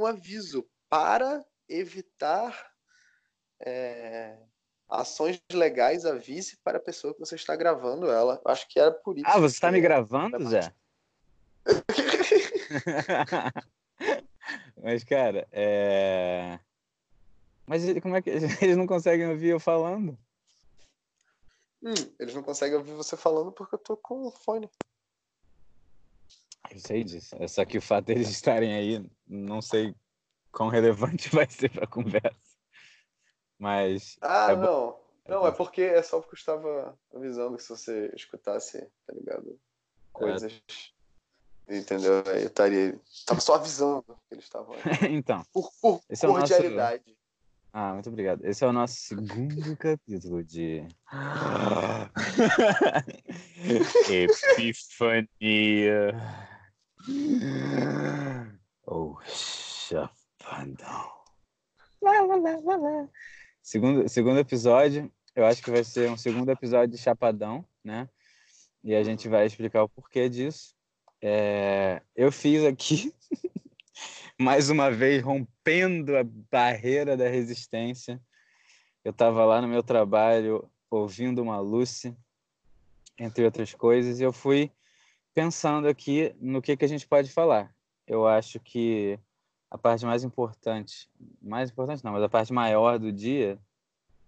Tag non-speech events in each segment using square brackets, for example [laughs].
um aviso para evitar é, ações legais, avise para a pessoa que você está gravando ela. Acho que era por isso. Ah, você está me gravando, Zé? Mas, cara, é. Mas como é que [laughs] eles não conseguem ouvir eu falando? Hum, eles não conseguem ouvir você falando porque eu tô com o fone. Eu sei disso. É só que o fato deles [laughs] estarem aí, não sei quão relevante [laughs] vai ser pra conversa. Mas. Ah, é não. É não, é porque é só porque eu estava avisando que se você escutasse, tá ligado? Coisas. É. Entendeu? Aí eu estaria. Tava só avisando que eles estavam aí. [laughs] então. Por, por cordialidade. É nosso... Ah, muito obrigado. Esse é o nosso segundo capítulo de. Epifania. Oh, chapandão. Segundo, segundo episódio, eu acho que vai ser um segundo episódio de Chapadão, né? E a gente vai explicar o porquê disso. É, eu fiz aqui [laughs] mais uma vez rompendo a barreira da resistência. Eu estava lá no meu trabalho ouvindo uma Lucy, entre outras coisas, e eu fui pensando aqui no que, que a gente pode falar. Eu acho que a parte mais importante, mais importante não, mas a parte maior do dia,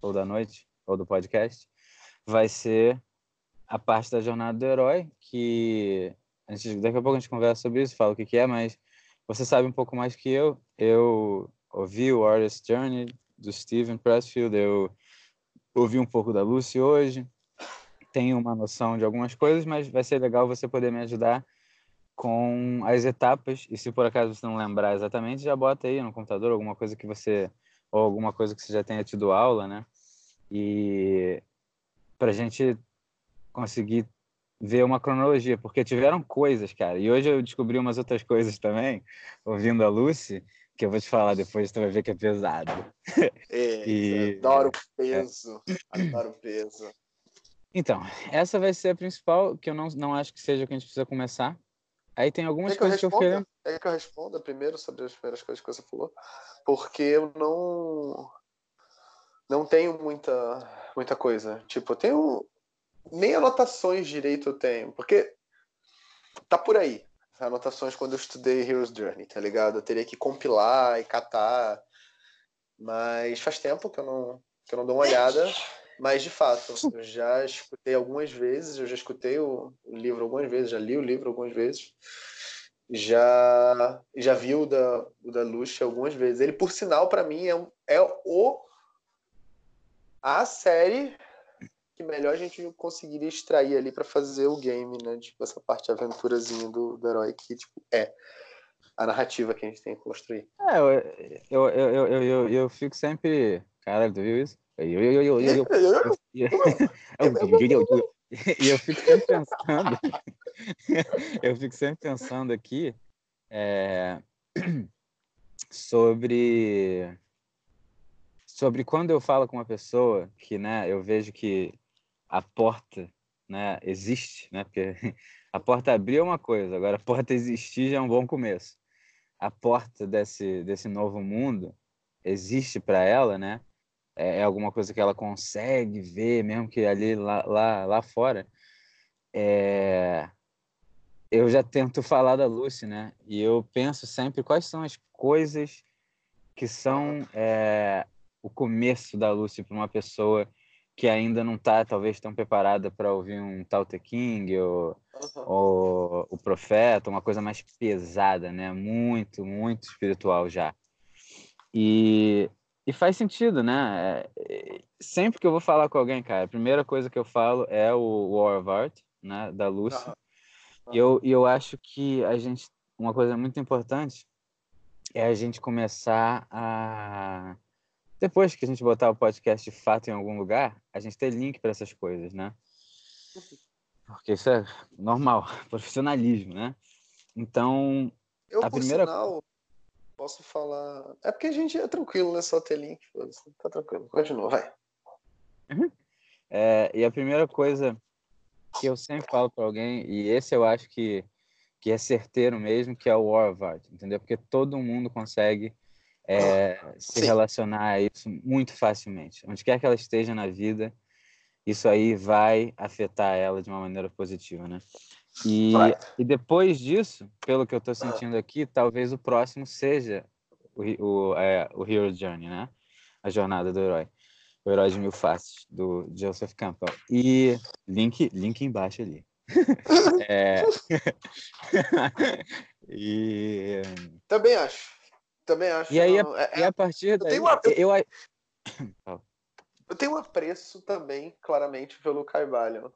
ou da noite, ou do podcast, vai ser a parte da jornada do herói, que a gente, daqui a pouco a gente conversa sobre isso, fala o que, que é, mas você sabe um pouco mais que eu. Eu ouvi o Artist Journey do Steven Pressfield, eu ouvi um pouco da Lucy hoje, tenho uma noção de algumas coisas, mas vai ser legal você poder me ajudar com as etapas. E se por acaso você não lembrar exatamente, já bota aí no computador alguma coisa que você ou alguma coisa que você já tenha tido aula, né? E para a gente conseguir ver uma cronologia, porque tiveram coisas, cara. E hoje eu descobri umas outras coisas também, ouvindo a Lucy, que eu vou te falar depois, tu vai ver que é pesado. É, [laughs] e... Adoro peso, é. adoro peso. Então, essa vai ser a principal, que eu não, não acho que seja o que a gente precisa começar. Aí tem algumas que coisas eu que eu queria... É que eu responda primeiro sobre as primeiras coisas que você falou, porque eu não não tenho muita muita coisa. Tipo, eu tenho nem anotações direito eu tenho, porque tá por aí. Anotações quando eu estudei Hero's Journey, tá ligado? Eu teria que compilar e catar, mas faz tempo que eu não, que eu não dou uma [laughs] olhada. Mas, de fato, eu já escutei algumas vezes, eu já escutei o, o livro algumas vezes, já li o livro algumas vezes, já já vi o da, o da Lucia algumas vezes. Ele, por sinal, para mim, é, é o a série que melhor a gente conseguiria extrair ali para fazer o game, né? Tipo, essa parte aventurazinha do, do herói que tipo, é a narrativa que a gente tem que construir. É, eu, eu, eu, eu, eu, eu fico sempre. Caralho, tu viu isso? E eu fico sempre pensando. [laughs] eu fico sempre pensando aqui é, [clears throat] sobre sobre quando eu falo com uma pessoa que, né, eu vejo que a porta né, existe, né? Porque [laughs] a porta abrir é uma coisa, agora a porta existir já é um bom começo. A porta desse, desse novo mundo existe para ela, né? É, é, alguma coisa que ela consegue ver, mesmo que ali lá, lá, lá fora. É... Eu já tento falar da Lucy, né? E eu penso sempre quais são as coisas que são é, o começo da Lucy para uma pessoa que ainda não está talvez tão preparada para ouvir um Tao Te King ou, uhum. ou o Profeta, uma coisa mais pesada, né? Muito, muito espiritual já. E, e faz sentido, né? É, sempre que eu vou falar com alguém, cara, a primeira coisa que eu falo é o War of Art, né? Da Lucy. Uhum. E eu, eu acho que a gente, uma coisa muito importante é a gente começar a depois que a gente botar o podcast de fato em algum lugar, a gente ter link para essas coisas, né? Porque isso é normal, [laughs] profissionalismo, né? Então, eu, a primeira sinal, posso falar. É porque a gente é tranquilo, né? Só ter link. Tá tranquilo. Continua, vai. Uhum. É, e a primeira coisa que eu sempre falo para alguém, e esse eu acho que, que é certeiro mesmo, que é o War of Art, entendeu? Porque todo mundo consegue é, se Sim. relacionar a isso muito facilmente. Onde quer que ela esteja na vida, isso aí vai afetar ela de uma maneira positiva, né? E, e depois disso, pelo que eu estou sentindo aqui, talvez o próximo seja o, o, é, o Hero Journey, né? A jornada do herói. O herói de mil faces, do Joseph Campbell. E link, link embaixo ali. [laughs] é... [laughs] e... Também acho. Também acho. E aí, a, é, e a partir daí... Eu tenho, uma... eu... eu tenho um apreço também, claramente, pelo Carvalho.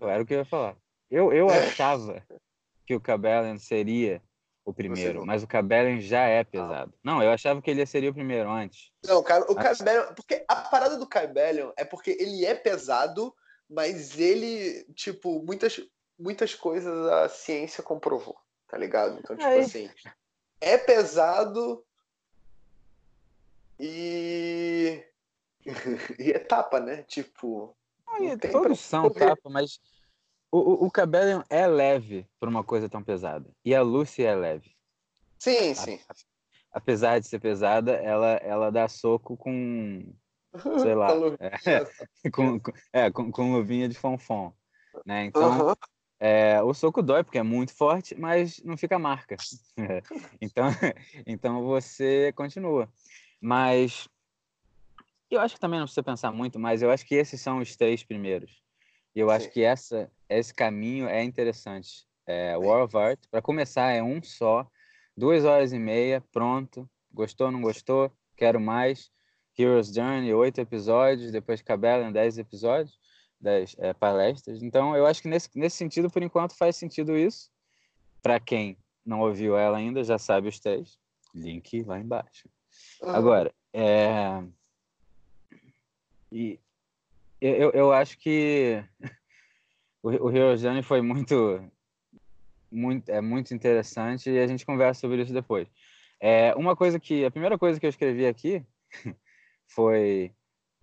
Era o que eu ia falar. Eu, eu é. achava que o Cabellen seria o primeiro, mas o Cabellen já é pesado. Ah. Não, eu achava que ele seria o primeiro antes. Não, o Cabellen, porque a parada do Cabellen é porque ele é pesado, mas ele, tipo, muitas, muitas coisas a ciência comprovou, tá ligado? Então, tipo assim, é pesado e [laughs] e é tapa, né? Tipo, Ai, todos são tapa, mas o, o Cabellion é leve para uma coisa tão pesada. E a Lucy é leve. Sim, sim. A, apesar de ser pesada, ela, ela dá soco com. Sei [laughs] lá. é, [laughs] com, com, é, com, com luvinha de fonfon. Né? Então, é, o soco dói porque é muito forte, mas não fica marca. [laughs] então, então você continua. Mas eu acho que também não precisa pensar muito, mas eu acho que esses são os três primeiros. E eu Sim. acho que essa, esse caminho é interessante. É, War of Art, para começar, é um só, duas horas e meia, pronto. Gostou, não gostou? Quero mais. Heroes Journey, oito episódios, depois Cabela, dez episódios, dez é, palestras. Então, eu acho que nesse, nesse sentido, por enquanto, faz sentido isso. Para quem não ouviu ela ainda, já sabe os três. Link lá embaixo. Uhum. Agora, é... E eu, eu acho que o, o Hirojani foi muito, muito, é muito interessante e a gente conversa sobre isso depois. É, uma coisa que, a primeira coisa que eu escrevi aqui [laughs] foi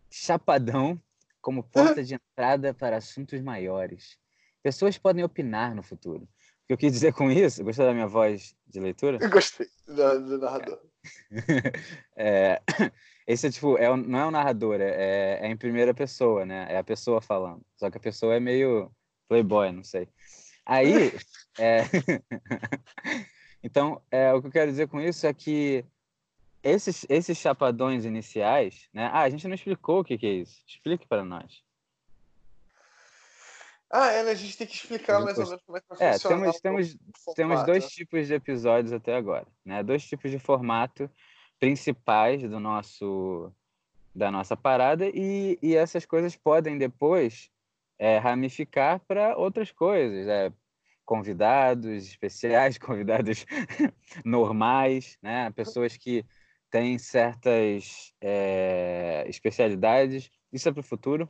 Chapadão como porta de entrada para assuntos maiores. Pessoas podem opinar no futuro. O que eu quis dizer com isso? Gostou da minha voz de leitura? Eu gostei do, narrador. [laughs] É, [coughs] esse é tipo, é, não é o narrador, é, é em primeira pessoa, né? É a pessoa falando. Só que a pessoa é meio playboy, não sei. Aí, [laughs] é... [laughs] então, é, o que eu quero dizer com isso é que esses, esses chapadões iniciais, né? Ah, a gente não explicou o que, que é isso. Explique para nós. Ah, é, né? a gente tem que explicar mais ou menos como é que vai é, funcionar. Temos, temos, temos dois tipos de episódios até agora, né? Dois tipos de formato principais do nosso da nossa parada e, e essas coisas podem depois é, ramificar para outras coisas, é, convidados especiais, [laughs] convidados normais, né? pessoas que têm certas é, especialidades, isso é para o futuro,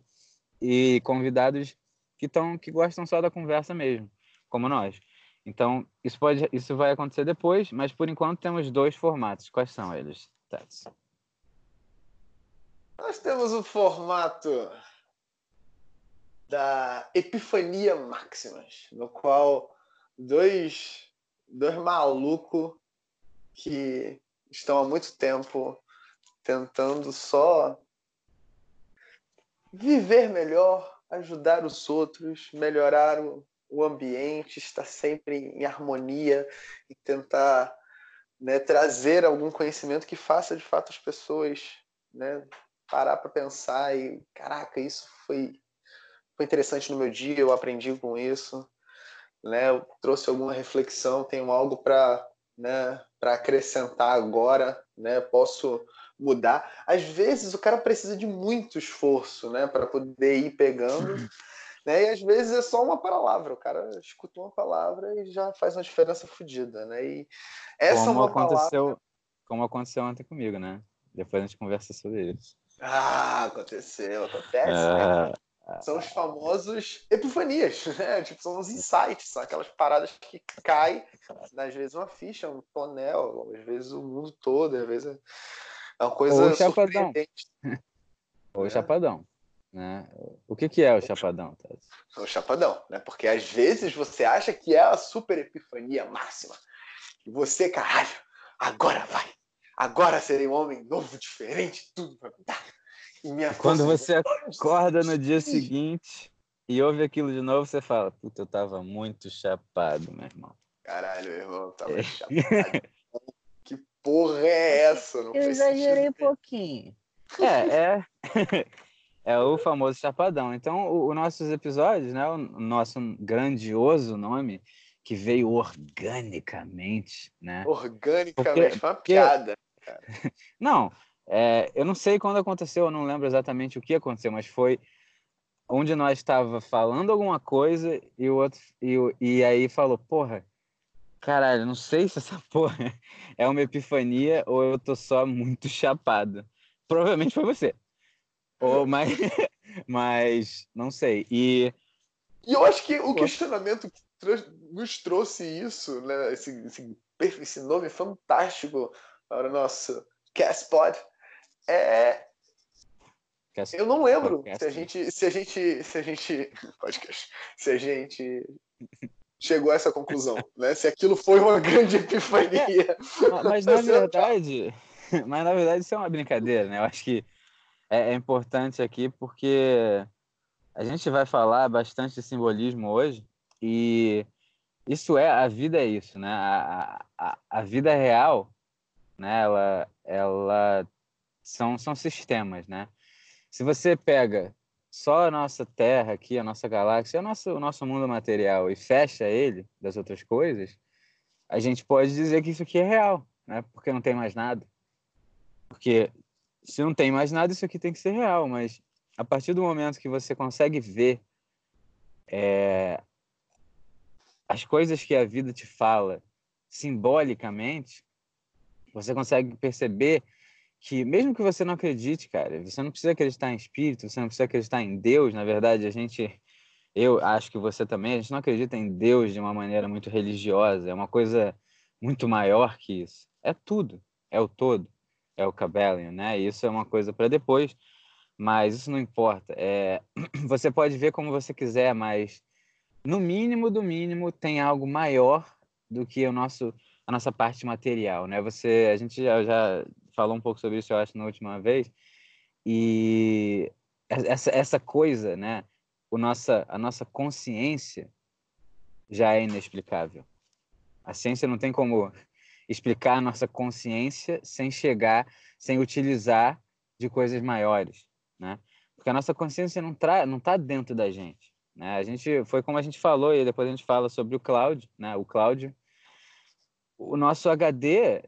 e convidados que, tão, que gostam só da conversa mesmo, como nós. Então, isso, pode, isso vai acontecer depois, mas por enquanto temos dois formatos. Quais são eles, Tats? Nós temos o formato da Epifania Maximas, no qual dois, dois malucos que estão há muito tempo tentando só viver melhor, ajudar os outros, melhorar o, o ambiente, estar sempre em harmonia e tentar né, trazer algum conhecimento que faça de fato as pessoas né, parar para pensar e caraca, isso foi, foi interessante no meu dia, eu aprendi com isso, né, eu trouxe alguma reflexão, tenho algo para né, para acrescentar agora, né, posso mudar. Às vezes o cara precisa de muito esforço, né, para poder ir pegando Né? E às vezes é só uma palavra, o cara escuta uma palavra e já faz uma diferença fodida, né? E essa como é uma aconteceu, palavra... Como aconteceu ontem comigo, né? Depois a gente conversa sobre isso. Ah, aconteceu, acontece. Né? É... São os famosos epifanias, [laughs] né? Tipo, são os insights, são aquelas paradas que caem, às vezes uma ficha, um tonel, às vezes o mundo todo, às vezes é uma coisa Ou chapadão. Ou é. chapadão. Né? O que, que é o chapadão, Tess? O chapadão, né? Porque às vezes você acha que é a super epifania máxima. E você, caralho, agora vai. Agora serei um homem novo, diferente, tudo vai mudar. E Quando você acorda no dia seguinte e ouve aquilo de novo, você fala, puta, eu tava muito chapado, meu irmão. Caralho, meu irmão, eu tava chapado. que porra é essa? Não eu exagerei um pouquinho. É, é. [laughs] É o famoso Chapadão. Então, os nossos episódios, né? O nosso grandioso nome, que veio organicamente, né? Organicamente, porque, foi uma piada. Cara. [laughs] não, é, eu não sei quando aconteceu, eu não lembro exatamente o que aconteceu, mas foi onde nós estava falando alguma coisa e o outro e, e aí falou, porra, caralho, não sei se essa [laughs] porra é uma epifania ou eu tô só muito chapado. Provavelmente foi você. Ou, [laughs] mas, mas não sei. E, e eu acho que o questionamento que nos trouxe isso, né, esse, esse, esse nome fantástico para o nosso Castpod, é eu não lembro se a gente se a gente se a gente [laughs] podcast se a gente chegou a essa conclusão né? Se aquilo foi uma grande epifania. [laughs] É, mas na [laughs] verdade mas na verdade isso é uma brincadeira né? Eu acho que é, é importante aqui porque a gente vai falar bastante de simbolismo hoje e isso é a vida é isso, né? A, a, a vida real, né? Ela, ela são, são sistemas, né? Se você pega só a nossa Terra aqui, a nossa galáxia, o nosso, o nosso mundo material e fecha ele das outras coisas, a gente pode dizer que isso aqui é real, né? Porque não tem mais nada. Porque se não tem mais nada, isso aqui tem que ser real. Mas a partir do momento que você consegue ver é, as coisas que a vida te fala simbolicamente, você consegue perceber que mesmo que você não acredite, cara, você não precisa acreditar em espírito, você não precisa acreditar em Deus. Na verdade, a gente, eu acho que você também, a gente não acredita em Deus de uma maneira muito religiosa. É uma coisa muito maior que isso. É tudo, é o todo é o Cabellion, né? Isso é uma coisa para depois, mas isso não importa. É, [clears throat] você pode ver como você quiser, mas no mínimo do mínimo tem algo maior do que o nosso a nossa parte material, né? Você, a gente já, já falou um pouco sobre isso, eu acho, na última vez, e essa, essa coisa, né? O nossa, a nossa consciência já é inexplicável. A ciência não tem como explicar a nossa consciência sem chegar, sem utilizar de coisas maiores, né? Porque a nossa consciência não está não tá dentro da gente, né? A gente foi como a gente falou e depois a gente fala sobre o Cláudio, né? O Cláudio, o nosso HD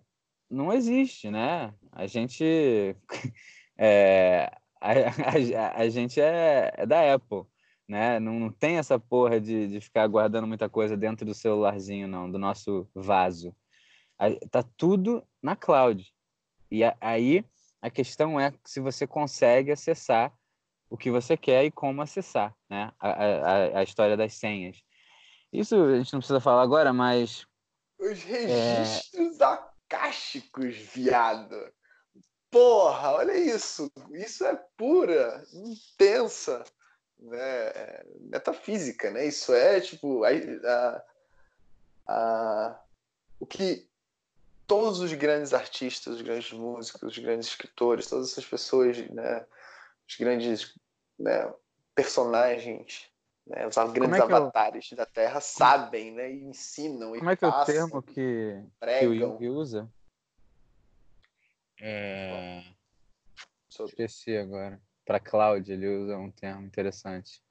não existe, né? A gente [laughs] é, a, a, a, gente é, é, da Apple, né? Não, não tem essa porra de, de ficar guardando muita coisa dentro do celularzinho, não, do nosso vaso. Tá tudo na cloud. E aí a questão é se você consegue acessar o que você quer e como acessar, né? A, a, a história das senhas. Isso a gente não precisa falar agora, mas. Os registros é... acásticos, viado. Porra, olha isso. Isso é pura, intensa, né? metafísica, né? Isso é tipo a, a, a, o que todos os grandes artistas, os grandes músicos, os grandes escritores, todas essas pessoas, né, os grandes né, personagens, né, os grandes é avatares eu... da Terra sabem, né, e ensinam Como e é que passam, é o termo que, que o Jung usa? É... Esqueci agora. Para Cláudia, ele usa um termo interessante.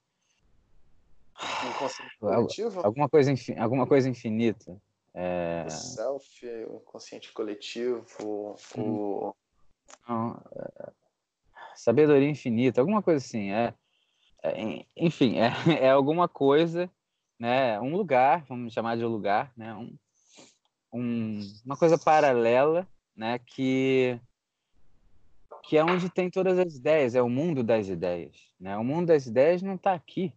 coletivo? Alguma coisa, alguma coisa infinita. É... O self, o inconsciente coletivo, o. Não, é... Sabedoria infinita, alguma coisa assim. É, é enfim, é, [laughs] é alguma coisa, né? Um lugar, vamos chamar de lugar, né? Um, um, uma coisa paralela, né? Que que é onde tem todas as ideias, é o mundo das ideias, né? O mundo das ideias não está aqui.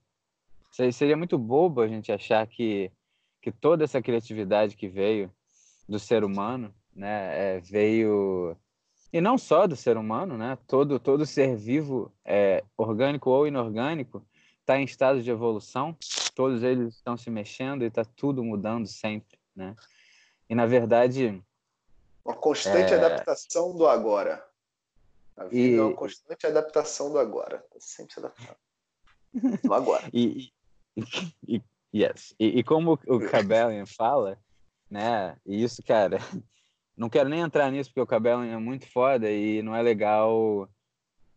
Seria muito bobo a gente achar que que toda essa criatividade que veio do ser humano, né, é, veio e não só do ser humano, né? Todo, todo ser vivo, é, orgânico ou inorgânico, está em estado de evolução. Todos eles estão se mexendo e está tudo mudando sempre, né? E na verdade uma constante é... adaptação do agora. A vida e... é uma constante adaptação do agora. Tá sempre se adaptando. Do agora. [laughs] e, e, yes. E, como o Cabellian fala, né? E isso, cara, não quero nem entrar nisso porque o Cabellian é muito foda e não é legal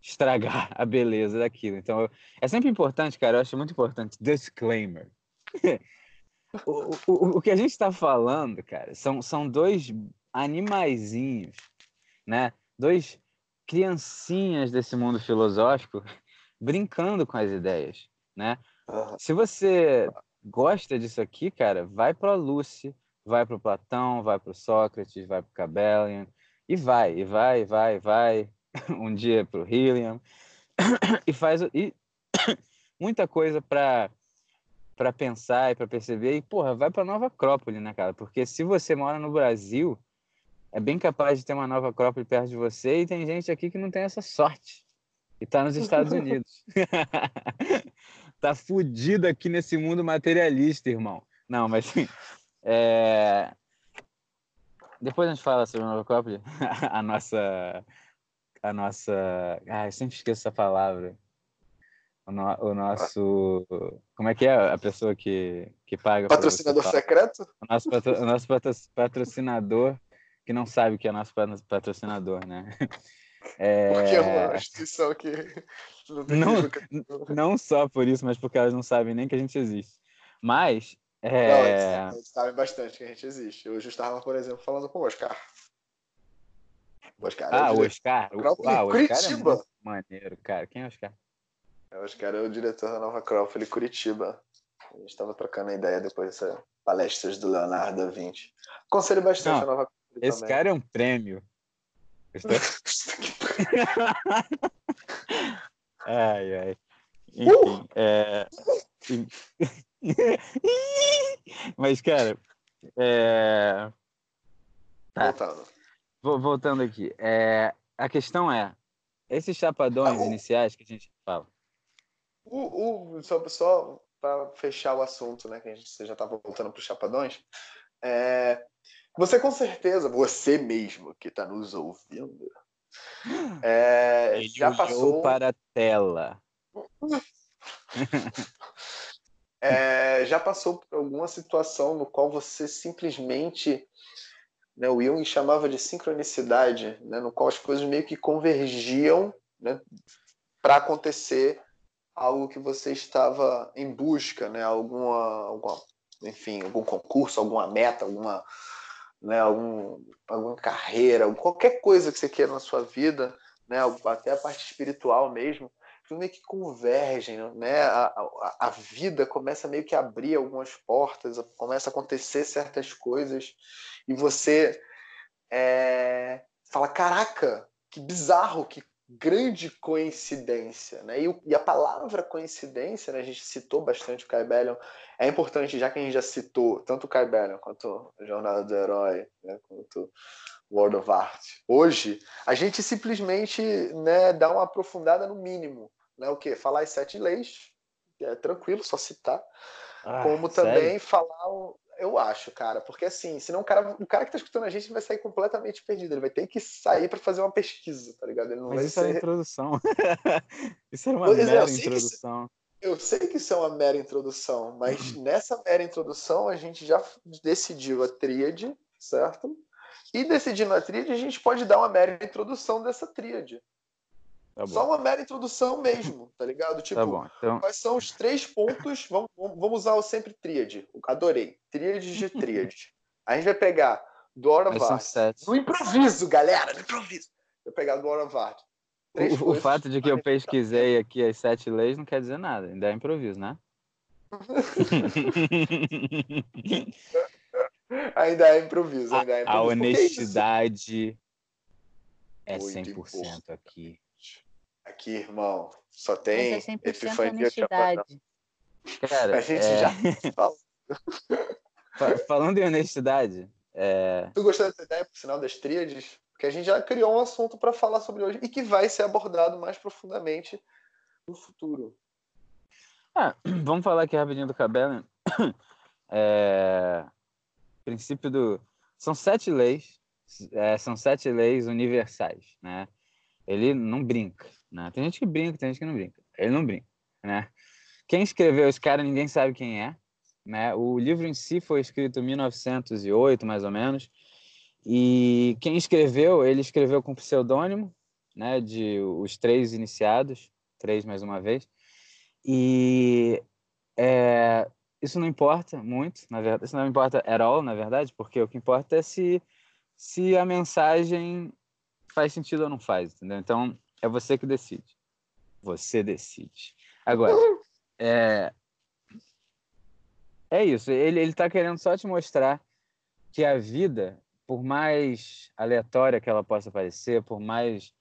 estragar [laughs] a beleza daquilo. Então, é sempre importante, cara, eu acho muito importante. Disclaimer. [laughs] o, o, o que a gente está falando, cara, são, são dois animaizinhos, né? Dois criancinhas desse mundo filosófico brincando com as ideias, né? Se você gosta disso aqui, cara, vai para Lucy, vai para o Platão, vai para o Sócrates, vai para o Cabellian e vai, e vai, e vai, e vai. [laughs] um dia para o Helium [coughs] e faz e [coughs] muita coisa para para pensar e para perceber e porra, vai para Nova Acrópole, né, cara? Porque se você mora no Brasil, é bem capaz de ter uma nova Acrópole perto de você e tem gente aqui que não tem essa sorte e tá nos Estados [laughs] Unidos. [laughs] tá fudido aqui nesse mundo materialista, irmão. Não, mas assim, é... depois a gente fala sobre Nova Acrópole, [laughs] a nossa a nossa, ah, eu sempre esqueço essa palavra. O, no... o nosso. Como é que é a pessoa que, que paga? Patrocinador secreto? O nosso, patro... o nosso patrocinador que não sabe o que é nosso patrocinador, né? [laughs] É... Porque é uma instituição que não, não, não só por isso, mas porque elas não sabem nem que a gente existe. Mas. É... Não, eles sabem bastante que a gente existe. Hoje eu estava, por exemplo, falando com o Oscar. O Oscar é ah, o, o Oscar. O, ah, o Oscar é muito maneiro, cara. Quem é o Oscar? É, o Oscar é o diretor da Nova Acrópole Curitiba. A gente estava trocando a ideia depois dessas palestras do Leonardo da Vinci. Aconselho bastante não, a Nova esse também. cara é um prêmio. [laughs] [laughs] ai, ai. Enfim, uh! é... [laughs] [laughs] Mas, cara, é... Tá. Voltando. Voltando aqui. É... A questão é, esses chapadões ah, o... iniciais que a gente fala. O, o, só só para fechar o assunto, né, que a gente já estava voltando para os chapadões, é, você com certeza, você mesmo que está nos ouvindo, é, já passou para a tela. [laughs] é, já passou por alguma situação no qual você simplesmente, né, o Jung chamava de sincronicidade, né, no qual as coisas meio que convergiam né, para acontecer algo que você estava em busca, né, alguma, alguma, enfim, algum concurso, alguma meta, alguma né, algum, alguma carreira, qualquer coisa que você queira na sua vida, né, até a parte espiritual mesmo, tudo meio que convergem, né? A, a, a, vida começa meio que a abrir algumas portas, começa a acontecer certas coisas e você é, fala, caraca, que bizarro, que grande coincidência, né? E, e, a palavra coincidência, né? A gente citou bastante o Kai Bellion. É importante, já que a gente já citou tanto o Kai Bellion quanto a Jornada do Herói, né? quanto World of Art. Hoje, a gente simplesmente né, dá uma aprofundada no mínimo, né? O que? Falar as sete leis, é tranquilo, só citar. Ah, como também sério? falar eu acho, cara, porque assim, senão o cara, o cara que tá escutando a gente vai sair completamente perdido. Ele vai ter que sair para fazer uma pesquisa, tá ligado? Ele não Mas vai isso ser... era introdução. [laughs] isso era uma pois é, mera é, introdução. eu sei que isso é uma mera introdução, mas [clears throat] nessa mera introdução a gente já decidiu a tríade, certo? E decidindo a tríade, a gente pode dar uma mera introdução dessa tríade. Tá Só uma mera introdução mesmo, tá ligado? Tá tipo, tá bom, então... quais são os três pontos? Vamos, vamos usar o sempre tríade. Adorei. Tríade de tríade. [laughs] A gente vai pegar do Oravart. No improviso, galera, no improviso. Vou pegar do Oravart. O, o fato de que eu pesquisei aqui as sete leis não quer dizer nada, ainda é improviso, né? [laughs] [laughs] ainda é improviso, ainda é improviso. A, a honestidade é, é 100% aqui. Aqui, irmão, só tem Mas é epifania honestidade. Cara, a gente é... já [laughs] falou. Falando em honestidade. É... Tu gostou dessa ideia, por sinal, das tríades? que a gente já criou um assunto para falar sobre hoje e que vai ser abordado mais profundamente no futuro. Ah, [clears throat] vamos falar aqui rapidinho do Cabela. [clears throat] É... Princípio do. São sete leis, é, são sete leis universais, né? Ele não brinca, né? Tem gente que brinca, tem gente que não brinca. Ele não brinca, né? Quem escreveu esse cara, ninguém sabe quem é, né? O livro em si foi escrito em 1908, mais ou menos, e quem escreveu, ele escreveu com pseudônimo, né? De os três iniciados, três mais uma vez, e é, isso não importa muito, na verdade, isso não importa at all, na verdade, porque o que importa é se, se a mensagem faz sentido ou não faz, entendeu? Então, é você que decide. Você decide. Agora, [laughs] é, é isso. Ele, ele tá querendo só te mostrar que a vida, por mais aleatória que ela possa parecer, por mais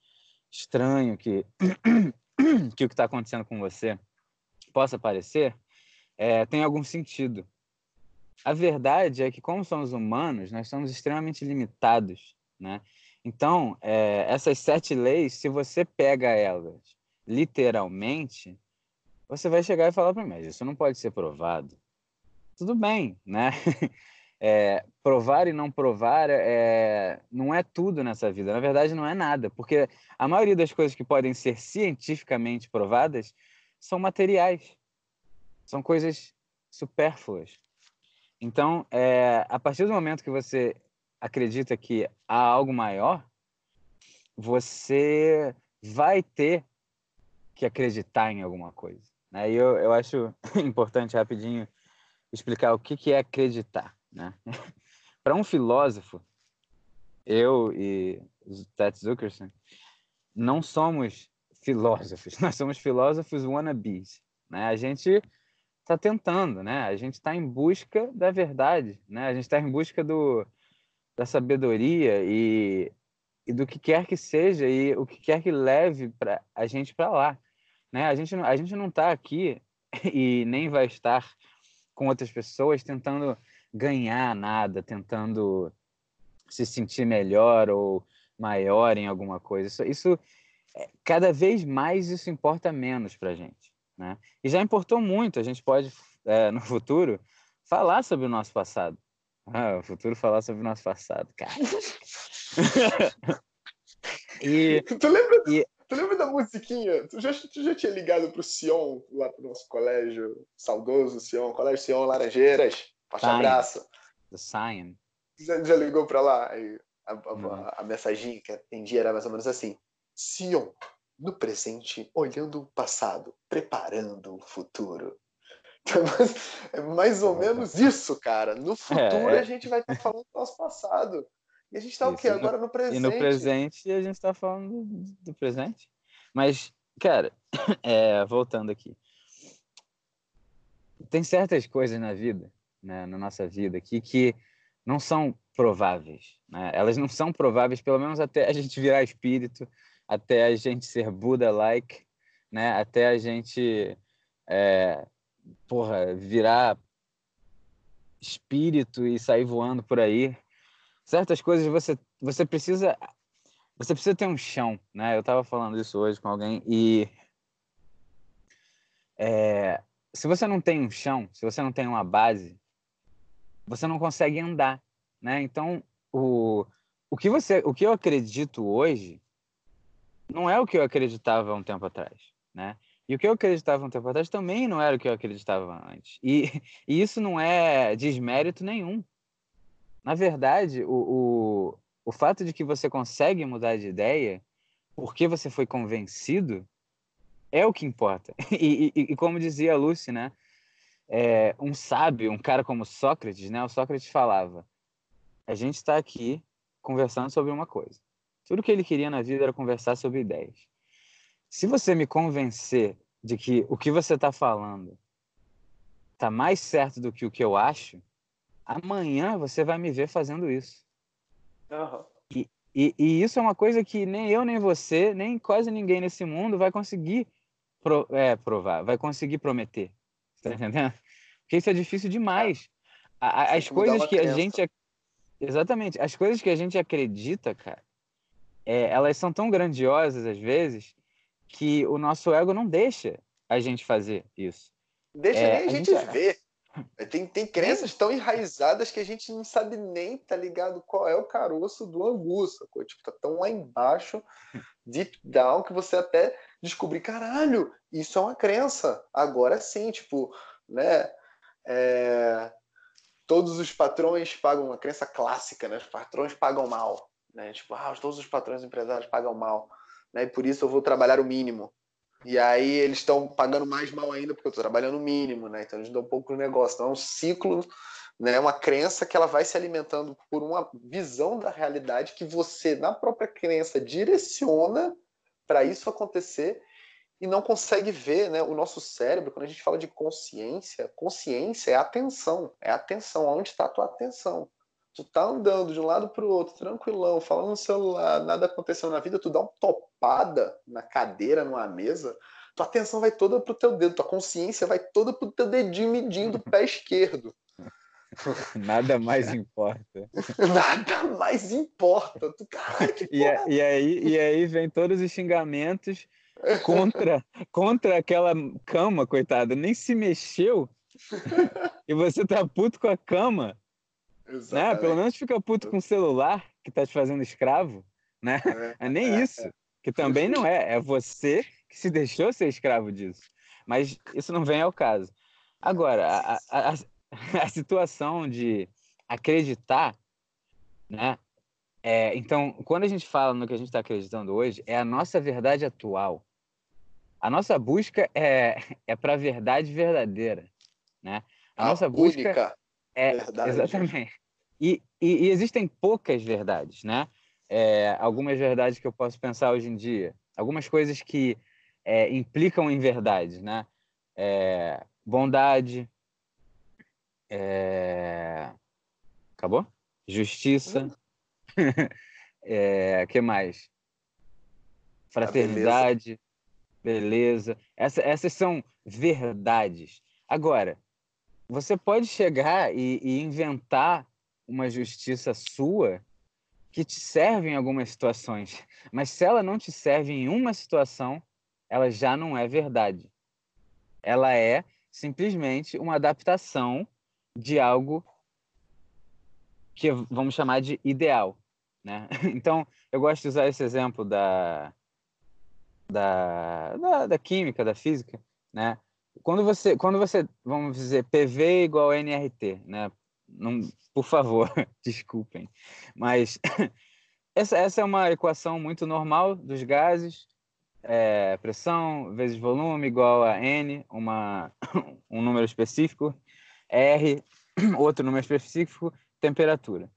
estranho que, [coughs] que o que está acontecendo com você possa parecer, é, tem algum sentido. A verdade é que, como somos humanos, nós somos extremamente limitados, né? Então, é, essas sete leis, se você pega elas literalmente, você vai chegar e falar para mim, isso não pode ser provado. Tudo bem, né? [laughs] É, provar e não provar é, não é tudo nessa vida. Na verdade, não é nada, porque a maioria das coisas que podem ser cientificamente provadas são materiais, são coisas supérfluas. Então, é, a partir do momento que você acredita que há algo maior, você vai ter que acreditar em alguma coisa. Né? E eu, eu acho [laughs] importante, rapidinho, explicar o que, que é acreditar. Né? [laughs] Para um filósofo, eu e Ted Zuckerson não somos filósofos, [laughs] nós somos filósofos wannabes. Né? A gente está tentando, né? A gente está em busca da verdade, né? A gente está em busca do, da sabedoria e, e do que quer que seja e o que quer que leve para a gente para lá, né? A gente a gente não está aqui [laughs] e nem vai estar com outras pessoas tentando ganhar nada, tentando se sentir melhor ou maior em alguma coisa. Isso, isso é, cada vez mais isso importa menos para a gente. Né? E já importou muito, a gente pode, é, no futuro, falar sobre o nosso passado. Ah, o futuro falar sobre o nosso passado, cara. [laughs] e, tu, lembra, e... tu lembra da musiquinha? Tu já, tu já tinha ligado pro Sion, lá pro nosso colégio, saudoso Sion, Colégio Sion Laranjeiras? Forte abraço. The Sion. Já, já ligou pra lá? Aí, a, a, uhum. a, a mensagem que atendia era mais ou menos assim. Sion, no presente, olhando o passado, preparando o futuro. [laughs] É mais ou menos isso, cara. No futuro é. a gente vai estar tá falando do nosso passado. E a gente está o quê? Agora no presente. E no presente a gente está falando do presente. Mas, cara, [coughs] é, voltando aqui. Tem certas coisas na vida, né, na nossa vida aqui, que não são prováveis. Né? Elas não são prováveis, pelo menos até a gente virar espírito, até a gente ser Buda-like, né? Até a gente, é, porra, virar espírito e sair voando por aí. Certas coisas você você precisa você precisa ter um chão, né? Eu estava falando isso hoje com alguém e é, se você não tem um chão, se você não tem uma base, você não consegue andar, né? Então o o que você o que eu acredito hoje não é o que eu acreditava um tempo atrás, né? E o que eu acreditava um tempo atrás também não era o que eu acreditava antes. E, [laughs] e isso não é desmérito nenhum. Na verdade, o, o, o fato de que você consegue mudar de ideia porque você foi convencido é o que importa. [laughs] E, e, e como dizia a Lucy, né? É, um sábio, um cara como Sócrates, né? O Sócrates falava: a gente está aqui conversando sobre uma coisa. Tudo que ele queria na vida era conversar sobre ideias. Se você me convencer de que o que você está falando está mais certo do que o que eu acho, amanhã você vai me ver fazendo isso. Uhum. E, e, e, isso é uma coisa que nem eu, nem você, nem quase ninguém nesse mundo vai conseguir pro, é, provar, vai conseguir prometer. Tá entendendo? Porque isso é difícil demais. as coisas que a gente. Exatamente. As coisas que a gente acredita, cara, é, elas são tão grandiosas às vezes que o nosso ego não deixa a gente fazer isso. Deixa é, nem a, a gente, gente ver. Tem, tem crenças tão enraizadas que a gente não sabe nem, tá ligado, qual é o caroço do angu, sacou? Tipo, tá tão lá embaixo, deep down, que você até descobrir, caralho, isso é uma crença. Agora sim, tipo, né? É, todos os patrões pagam uma crença clássica, né? Os patrões pagam mal, né? Tipo, ah, todos os patrões empresários pagam mal, né? E por isso eu vou trabalhar o mínimo. E aí eles estão pagando mais mal ainda porque eu estou trabalhando o mínimo, né? Então eles dão pouco no negócio. Então é um ciclo, né? Uma crença que ela vai se alimentando por uma visão da realidade que você, na própria crença, direciona para isso acontecer e não consegue ver, né? O nosso cérebro, quando a gente fala de consciência, consciência é atenção, é atenção. Onde está a tua atenção? Tu tá andando de um lado para o outro, tranquilão, falando no celular, nada aconteceu na vida, tu dá uma topada na cadeira, numa mesa, tua atenção vai toda pro teu dedo, tua consciência vai toda pro teu dedinho medindo o pé [laughs] esquerdo. [laughs] Nada mais importa. [laughs] Nada mais importa. Tu, caralho, que e, e, aí, e aí vem todos os xingamentos contra, contra aquela cama, coitada. Nem se mexeu. e você tá puto com a cama. Né? Pelo menos fica puto com o celular que tá te fazendo escravo, né? É, [laughs] é nem é, isso, que também não é, é você que se deixou ser escravo disso. Mas isso não vem ao caso. Agora, a, a, a [laughs] situação de acreditar, né? É, então, quando a gente fala no que a gente está acreditando hoje, é a nossa verdade atual. A nossa busca é, [laughs] é para a verdade verdadeira, né? A, a nossa busca é verdade. exatamente. E, e, e existem poucas verdades, né? É, algumas verdades que eu posso pensar hoje em dia, algumas coisas que é, implicam em verdade, né? É, bondade, é... acabou? Justiça, [laughs] é, que mais? Fraternidade, beleza. beleza. Essa, essas são verdades. Agora, você pode chegar e, e inventar uma justiça sua que te serve em algumas situações, mas se ela não te serve em uma situação, ela já não é verdade. Ela é simplesmente uma adaptação de algo que vamos chamar de ideal, né? [laughs] Então, eu gosto de usar esse exemplo da da, da, da química, da física, né? Quando você, quando você, vamos dizer, PV igual NRT, né? Não, por favor, [laughs] desculpem. Mas [laughs] essa, essa é uma equação muito normal dos gases. É, pressão vezes volume igual a N, uma, [coughs] um número específico, R, [coughs] outro número específico, temperatura.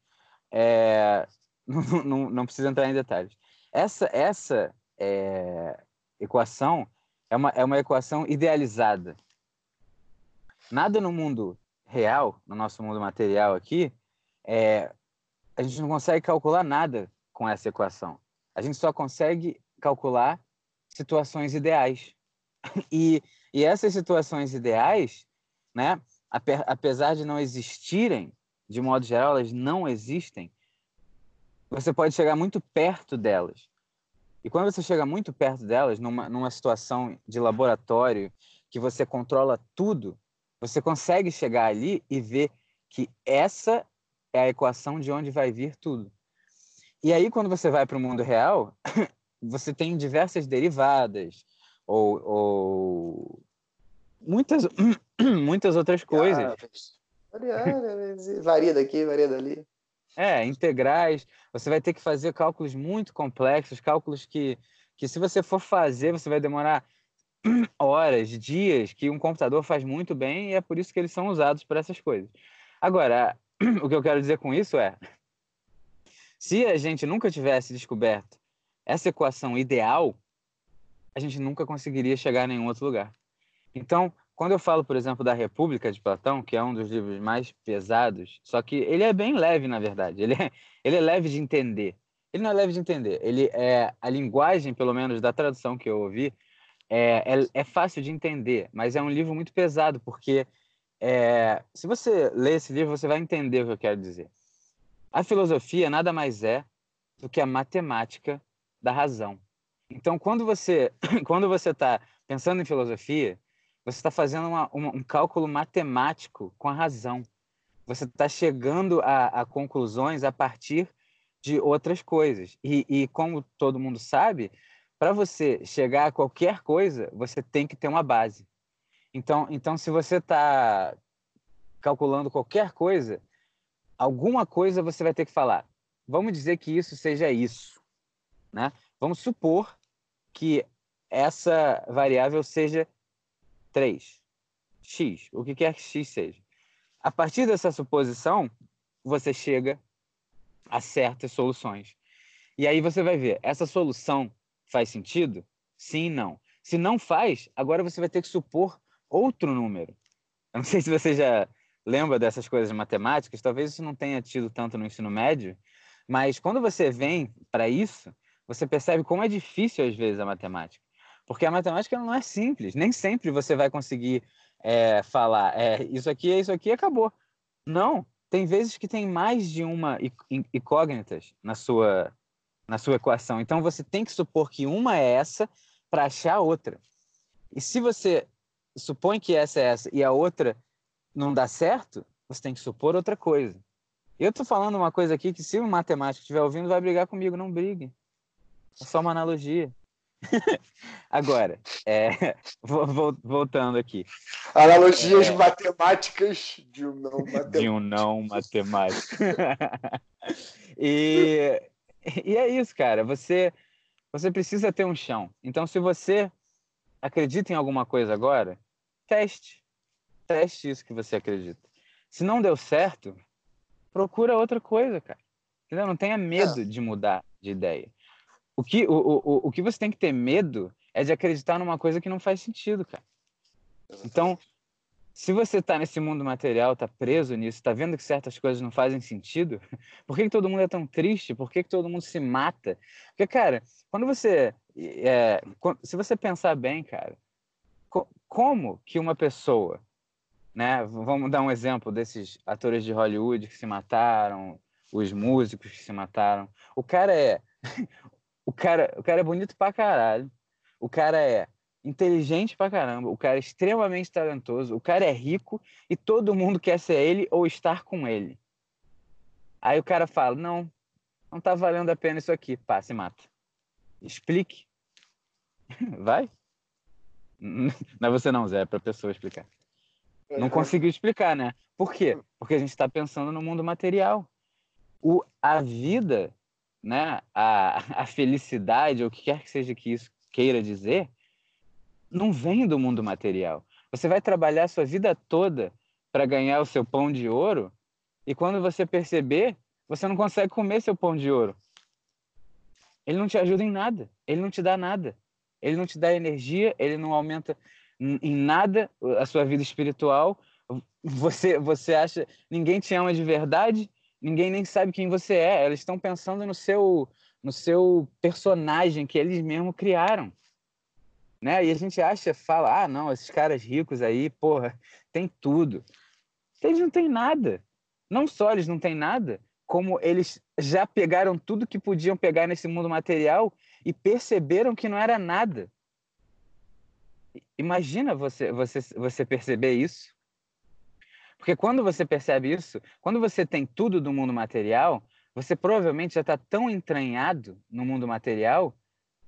É, [laughs] não, não, não, precisa entrar em detalhes. Essa, essa é, equação é uma, é uma equação idealizada. Nada no mundo real, no nosso mundo material aqui, é, a gente não consegue calcular nada com essa equação. A gente só consegue calcular situações ideais. [laughs] E, e essas situações ideais, né, apesar de não existirem, de modo geral, elas não existem, você pode chegar muito perto delas. E quando você chega muito perto delas, numa, numa situação de laboratório, que você controla tudo, você consegue chegar ali e ver que essa é a equação de onde vai vir tudo. E aí, quando você vai para o mundo real, [coughs] você tem diversas derivadas ou, ou muitas, [coughs] muitas outras coisas. varia daqui, varia dali. É, integrais. Você vai ter que fazer cálculos muito complexos, cálculos que, que se você for fazer, você vai demorar [clears throat] horas, dias, que um computador faz muito bem e é por isso que eles são usados para essas coisas. Agora, [clears throat] o que eu quero dizer com isso é: se a gente nunca tivesse descoberto essa equação ideal, a gente nunca conseguiria chegar a nenhum outro lugar. Então, quando eu falo, por exemplo, da República de Platão, que é um dos livros mais pesados, só que ele é bem leve, na verdade. Ele é, ele é leve de entender. Ele não é leve de entender. Ele é a linguagem, pelo menos da tradução que eu ouvi, é, é, é fácil de entender, mas é um livro muito pesado, porque é, se você ler esse livro, você vai entender o que eu quero dizer. A filosofia nada mais é do que a matemática da razão. Então, quando você [coughs] quando você está pensando em filosofia, você está fazendo uma, uma, um cálculo matemático com a razão. Você está chegando a, a, conclusões a partir de outras coisas. E, e como todo mundo sabe, para você chegar a qualquer coisa, você tem que ter uma base. Então, então se você está calculando qualquer coisa, alguma coisa você vai ter que falar. Vamos dizer que isso seja isso, né? Vamos supor que essa variável seja 3, x, o que quer que x seja. A partir dessa suposição, você chega a certas soluções. E aí você vai ver, essa solução faz sentido? Sim, não. Se não faz, agora você vai ter que supor outro número. Eu não sei se você já lembra dessas coisas matemáticas, talvez isso não tenha tido tanto no ensino médio, mas quando você vem para isso, você percebe como é difícil às vezes a matemática. Porque a matemática não é simples. Nem sempre você vai conseguir é, falar, é, isso aqui é isso aqui acabou. Não. Tem vezes que tem mais de uma incógnitas na sua, na sua equação. Então você tem que supor que uma é essa para achar outra. E se você supõe que essa é essa e a outra não dá certo, você tem que supor outra coisa. Eu estou falando uma coisa aqui que se o matemático estiver ouvindo vai brigar comigo, não brigue. É só uma analogia. [laughs] Agora, é, [laughs] voltando aqui. Analogias é, matemáticas de um não matemático. De um não matemático. [laughs] e, e é isso, cara. Você, você precisa ter um chão. Então, se você acredita em alguma coisa agora, teste. Teste isso que você acredita. Se não deu certo, procura outra coisa, cara. Entendeu? Não tenha medo é. de mudar de ideia. O que, o, o, o que você tem que ter medo é de acreditar numa coisa que não faz sentido, cara. Então, se você está nesse mundo material, está preso nisso, está vendo que certas coisas não fazem sentido, [laughs] por que, que todo mundo é tão triste? Por que, que todo mundo se mata? Porque, cara, quando você. É, se você pensar bem, cara, co como que uma pessoa, né? Vamos dar um exemplo desses atores de Hollywood que se mataram, os músicos que se mataram. O cara é [laughs] o cara, o cara é bonito pra caralho. O cara é inteligente pra caramba. O cara é extremamente talentoso. O cara é rico e todo mundo quer ser ele ou estar com ele. Aí o cara fala: Não, não tá valendo a pena isso aqui. Pá, se mata. Explique. [laughs] Vai. [laughs] Não é você não, Zé, é pra pessoa explicar. Não conseguiu explicar, né? Por quê? Porque a gente está pensando no mundo material. O, a vida né, a, [laughs] a felicidade, ou o que quer que seja que isso queira dizer, não vem do mundo material. Você vai trabalhar a sua vida toda para ganhar o seu pão de ouro, e quando você perceber, você não consegue comer seu pão de ouro. Ele não te ajuda em nada, ele não te dá nada. Ele não te dá energia, ele não aumenta em nada a sua vida espiritual. Você você acha ninguém te ama de verdade, ninguém nem sabe quem você é. Eles estão pensando no seu, no seu personagem que eles mesmos criaram. Né? E a gente acha, fala, ah, não, esses caras ricos aí, porra, tem tudo. Eles não têm nada. Não só eles não têm nada, como eles já pegaram tudo que podiam pegar nesse mundo material e perceberam que não era nada. Imagina você, você, você perceber isso. Porque quando você percebe isso, quando você tem tudo do mundo material, você provavelmente já está tão entranhado no mundo material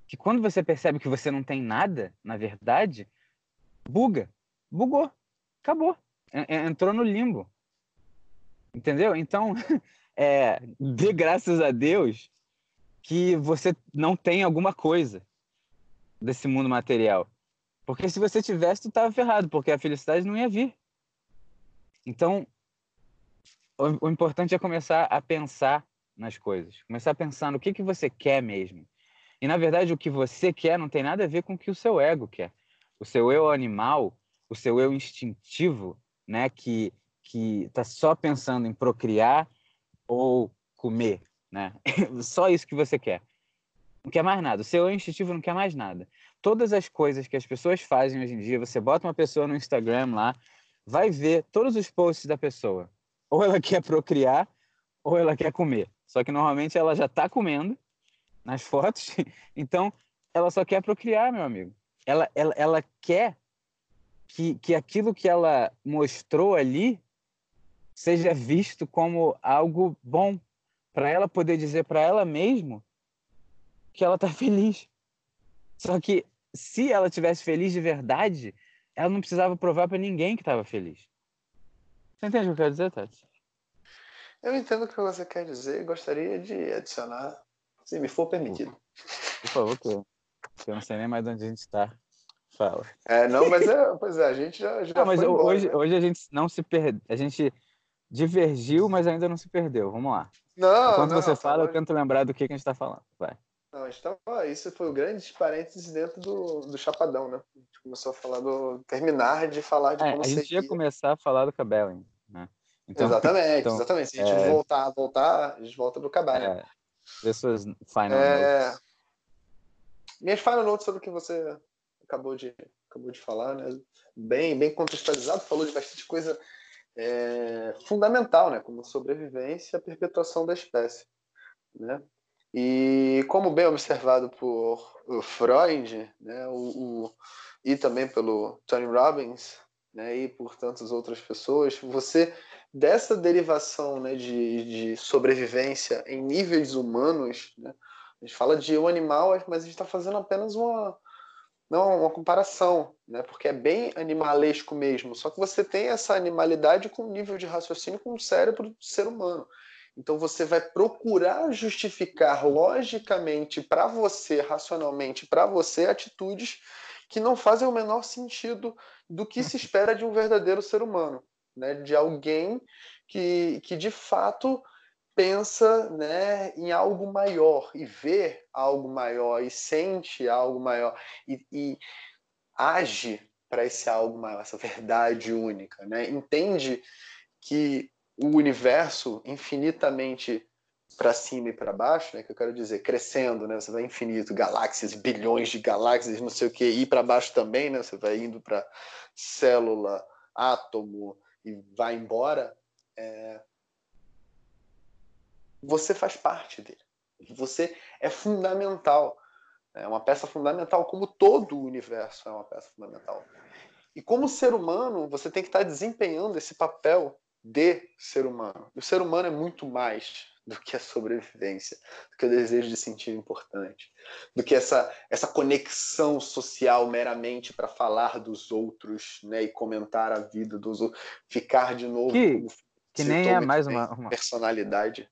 que quando você percebe que você não tem nada, na verdade, buga, bugou, acabou, entrou no limbo. Entendeu? Então, [laughs] é, dê graças a Deus que você não tem alguma coisa desse mundo material. Porque se você tivesse, tu estava ferrado, porque a felicidade não ia vir. Então, o, o, importante é começar a pensar nas coisas, começar a pensar no que, que você quer mesmo. E, na verdade, o que você quer não tem nada a ver com o que o seu ego quer. O seu eu animal, o seu eu instintivo, né, que que está só pensando em procriar ou comer, né? [laughs] só isso que você quer. Não quer mais nada. O seu eu instintivo não quer mais nada. Todas as coisas que as pessoas fazem hoje em dia, você bota uma pessoa no Instagram lá, vai ver todos os posts da pessoa. Ou ela [laughs] quer procriar, ou ela quer comer. Só que normalmente ela já está comendo, nas fotos. [laughs] Então, ela só quer procriar, meu amigo. Ela, ela, ela quer que, que aquilo que ela mostrou ali seja visto como algo bom, para ela poder dizer para ela mesma que ela está [laughs] feliz. Só que se ela tivesse feliz de verdade, ela não precisava provar para ninguém que estava feliz. Você entende o que eu quero dizer, Tati? Eu entendo o que você quer dizer gostaria de adicionar, se me for permitido. Por favor, que eu, eu não sei nem mais onde a gente está. Fala. É, não, mas é, pois é, a gente já, já não, mas embora, hoje, né? hoje a gente não se perde, a gente divergiu, mas ainda não se perdeu. Vamos lá. Não, Enquanto não, você fala, eu tá tento lembrar do que, que a gente está falando. Vai. Não, a gente tava, isso foi o grande parênteses dentro do, do Chapadão, né? A gente começou a falar do. terminar de falar de É, como a gente ia começar a falar do Cabelling, né? Então, exatamente, então, exatamente. Se a gente é- voltar, voltar, a gente volta do Cabal, né? é, pessoas final É, notes. Minhas final notes sobre o que você acabou de, acabou de falar, né? Bem, bem contextualizado, falou de bastante coisa é, fundamental, né? Como sobrevivência e a perpetuação da espécie, né? E como bem observado por Freud, né? O, o- e também pelo Tony Robbins, né? E por tantas outras pessoas, você dessa derivação, né? De, de sobrevivência em níveis humanos, né? A gente fala de um animal, mas a gente está fazendo apenas uma, não, uma comparação, né? Porque é bem animalesco mesmo. Só que você tem essa animalidade com nível de raciocínio com o cérebro do ser humano. Então você vai procurar justificar logicamente para você, racionalmente para você, atitudes que não fazem o menor sentido do que se espera de um verdadeiro ser humano, né? De alguém que, que de fato pensa né, em algo maior e vê algo maior e sente algo maior e, e age para esse algo maior, essa verdade única, né? Entende que o universo infinitamente para cima e para baixo, né, que eu quero dizer, crescendo, né, você vai infinito, galáxias, bilhões de galáxias, não sei o que, e para baixo também, né, você vai indo para célula, átomo e vai embora, é, você faz parte dele. Você é fundamental. É uma peça fundamental, como todo o universo é uma peça fundamental. E como ser humano, você tem que estar desempenhando esse papel de ser humano. O ser humano é muito mais do que a sobrevivência, do que o desejo de sentir importante, do que essa, essa conexão social meramente para falar dos outros né, e comentar a vida dos outros, ficar de novo Que- Que nem é mais uma, uma- personalidade.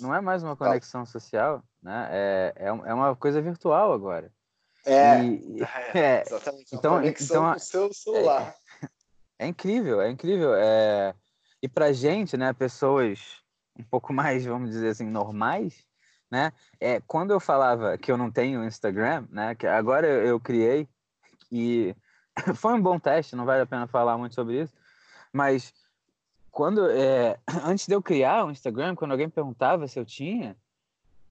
não é mais uma conexão social, né? É, é, é uma coisa virtual agora. É, E- é, [laughs] é, exatamente. Uma então- conexão então, com o seu celular. É incrível, é incrível. É... E pra gente, né, pessoas um pouco mais, vamos dizer assim, normais, né? É, quando eu falava que eu não tenho Instagram, né, que agora eu, eu criei e [laughs] foi um bom teste, não vale a pena falar muito sobre isso, mas quando é, [clears throat] antes de eu criar o Instagram, quando alguém perguntava se eu tinha,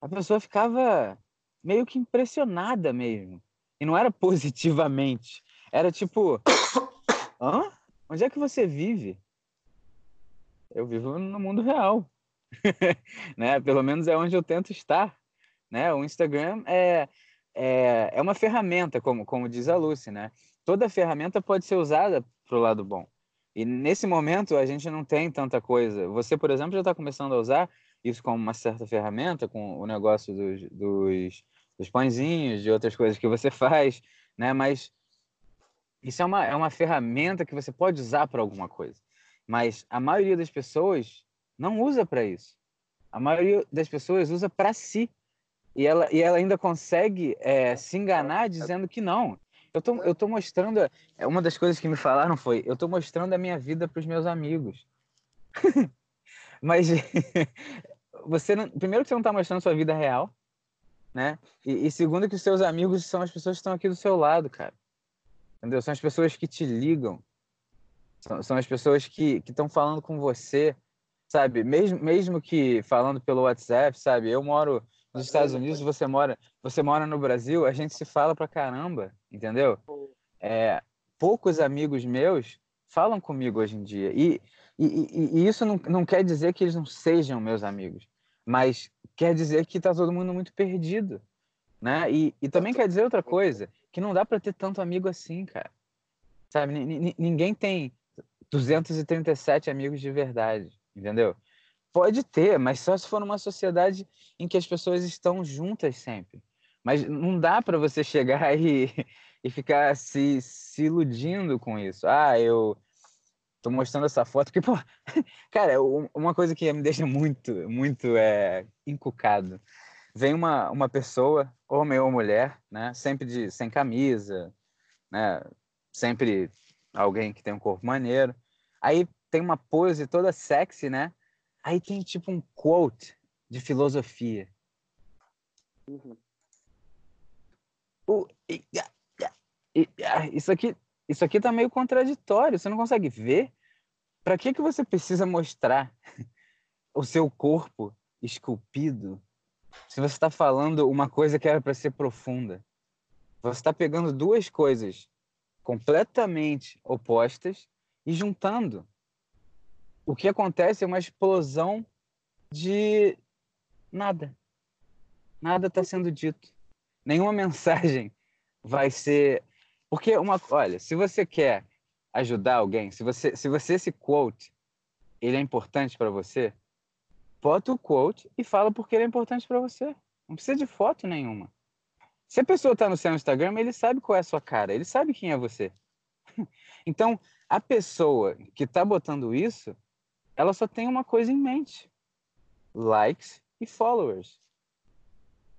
a pessoa ficava meio que impressionada mesmo. E não era [laughs] positivamente. Era tipo, [coughs] hã? Onde é que você vive? Eu vivo no mundo real. [laughs] né? Pelo menos é onde eu tento estar. Né? O Instagram é, é, é uma ferramenta, como, como diz a Lucy. Né? Toda ferramenta pode ser usada para o lado bom. E nesse momento a gente não tem tanta coisa. Você, por exemplo, já está começando a usar isso como uma certa ferramenta, com o negócio dos, dos, dos pãezinhos, de outras coisas que você [laughs] faz, né? Mas isso é uma, é uma ferramenta que você pode usar para alguma coisa. Mas a maioria das pessoas não usa para isso. A maioria das pessoas usa para si. E ela, e ela ainda consegue é, se enganar dizendo que não. Eu tô, eu tô mostrando. é, Uma das coisas que me falaram foi: eu tô mostrando a minha vida para os meus amigos. [laughs] Mas [laughs] você não, primeiro que você não está mostrando sua vida real, né? E, e segundo que os seus amigos são as pessoas que estão aqui do seu lado, cara. Entendeu? São as pessoas que te ligam. São, são as pessoas que estão falando com você, sabe? Mesmo, mesmo que falando pelo WhatsApp, sabe? Eu moro nos Estados Unidos, você mora, você mora no Brasil, a gente se fala pra caramba, entendeu? É, poucos amigos meus falam comigo hoje em dia. E, e, e- isso não, não quer dizer que eles não sejam meus amigos. Mas quer dizer que está todo mundo muito perdido, né? E, e também quer dizer outra coisa, que não dá para ter tanto amigo assim, cara. Sabe? N ninguém tem 237 amigos de verdade, entendeu? Pode ter, mas só se for numa sociedade em que as pessoas estão juntas sempre. Mas não dá para você chegar [laughs] e, e ficar se, se iludindo com isso. Ah, eu tô mostrando essa foto porque, pô, [laughs] cara, uma coisa que me deixa muito, muito é, encucado. Vem uma, uma pessoa, homem ou mulher, né, sempre de, sem camisa, né, sempre alguém que tem um corpo maneiro. Aí tem uma pose toda sexy, né? Aí tem tipo um quote de filosofia. Uhum. O, e, e, isso aqui isso aqui tá meio contraditório, você não consegue ver? Para que que você precisa mostrar [laughs] o seu corpo esculpido se você está falando uma coisa que era para ser profunda? Você está pegando duas coisas completamente opostas e juntando. O que acontece é uma explosão de nada. Nada está sendo dito. Nenhuma [laughs] mensagem vai ser. Porque uma, olha, se você quer ajudar alguém, se você, se você esse quote ele é importante para você, bota o quote e fala porque ele é importante para você. Não precisa de foto nenhuma. Se a pessoa está no seu Instagram, ele sabe qual é a sua cara, ele sabe quem é você. [laughs] Então, a pessoa que está botando isso, ela só tem uma coisa em mente: likes e followers.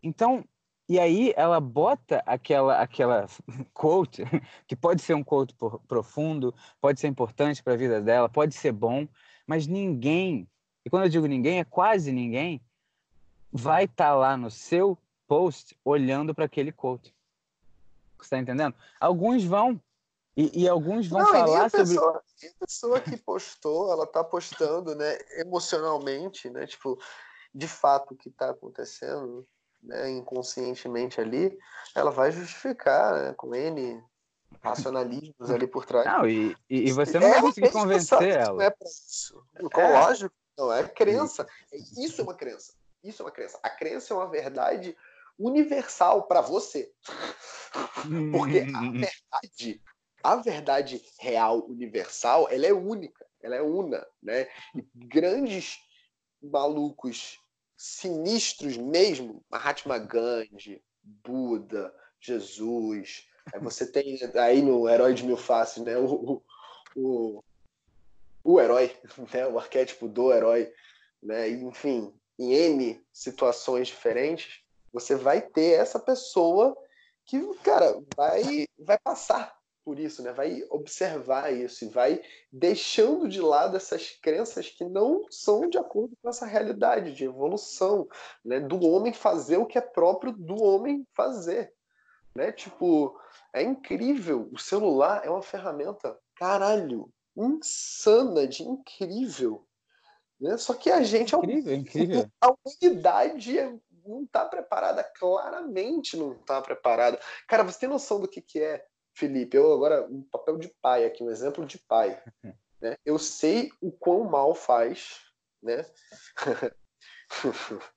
Então, e aí ela bota aquela aquela [laughs] quote, que pode ser um quote profundo, pode ser importante para a vida dela, pode ser bom, mas ninguém, e quando eu digo ninguém, é quase ninguém, vai estar tá lá no seu post olhando para aquele quote. Você está entendendo? Alguns vão, e, e alguns vão Não, falar a pessoa, sobre. A pessoa que postou, ela tá postando, né, emocionalmente, né, tipo, de fato o que está acontecendo, né, inconscientemente ali, ela vai justificar né, com N racionalismos ali por trás. Não, e, e você não é, vai conseguir convencer ela. Não é pra isso. É. Lógico, não é crença. Isso é uma crença. Isso é uma crença. A crença é uma verdade universal para você. Porque a verdade a verdade real universal ela é única, ela é una, né? E grandes malucos sinistros mesmo, Mahatma Gandhi, Buda, Jesus, aí você tem aí no Herói de Mil Faces, né? O, o, o herói, né? O arquétipo do herói, né? Enfim, em N situações diferentes, você vai ter essa pessoa que, cara, vai, vai passar por isso, né? Vai observar isso e vai deixando de lado essas crenças que não são de acordo com essa realidade de evolução, né? Do homem fazer o que é próprio do homem fazer, né? Tipo, é incrível. O celular é uma ferramenta, caralho, insana de incrível. Né? Só que a gente incrível, incrível. a humanidade é, não está preparada, claramente não está preparada. Cara, você tem noção do que, que é Felipe, eu agora, um papel de pai aqui, um exemplo de pai. [laughs] Né? Eu sei o quão mal faz né? [laughs]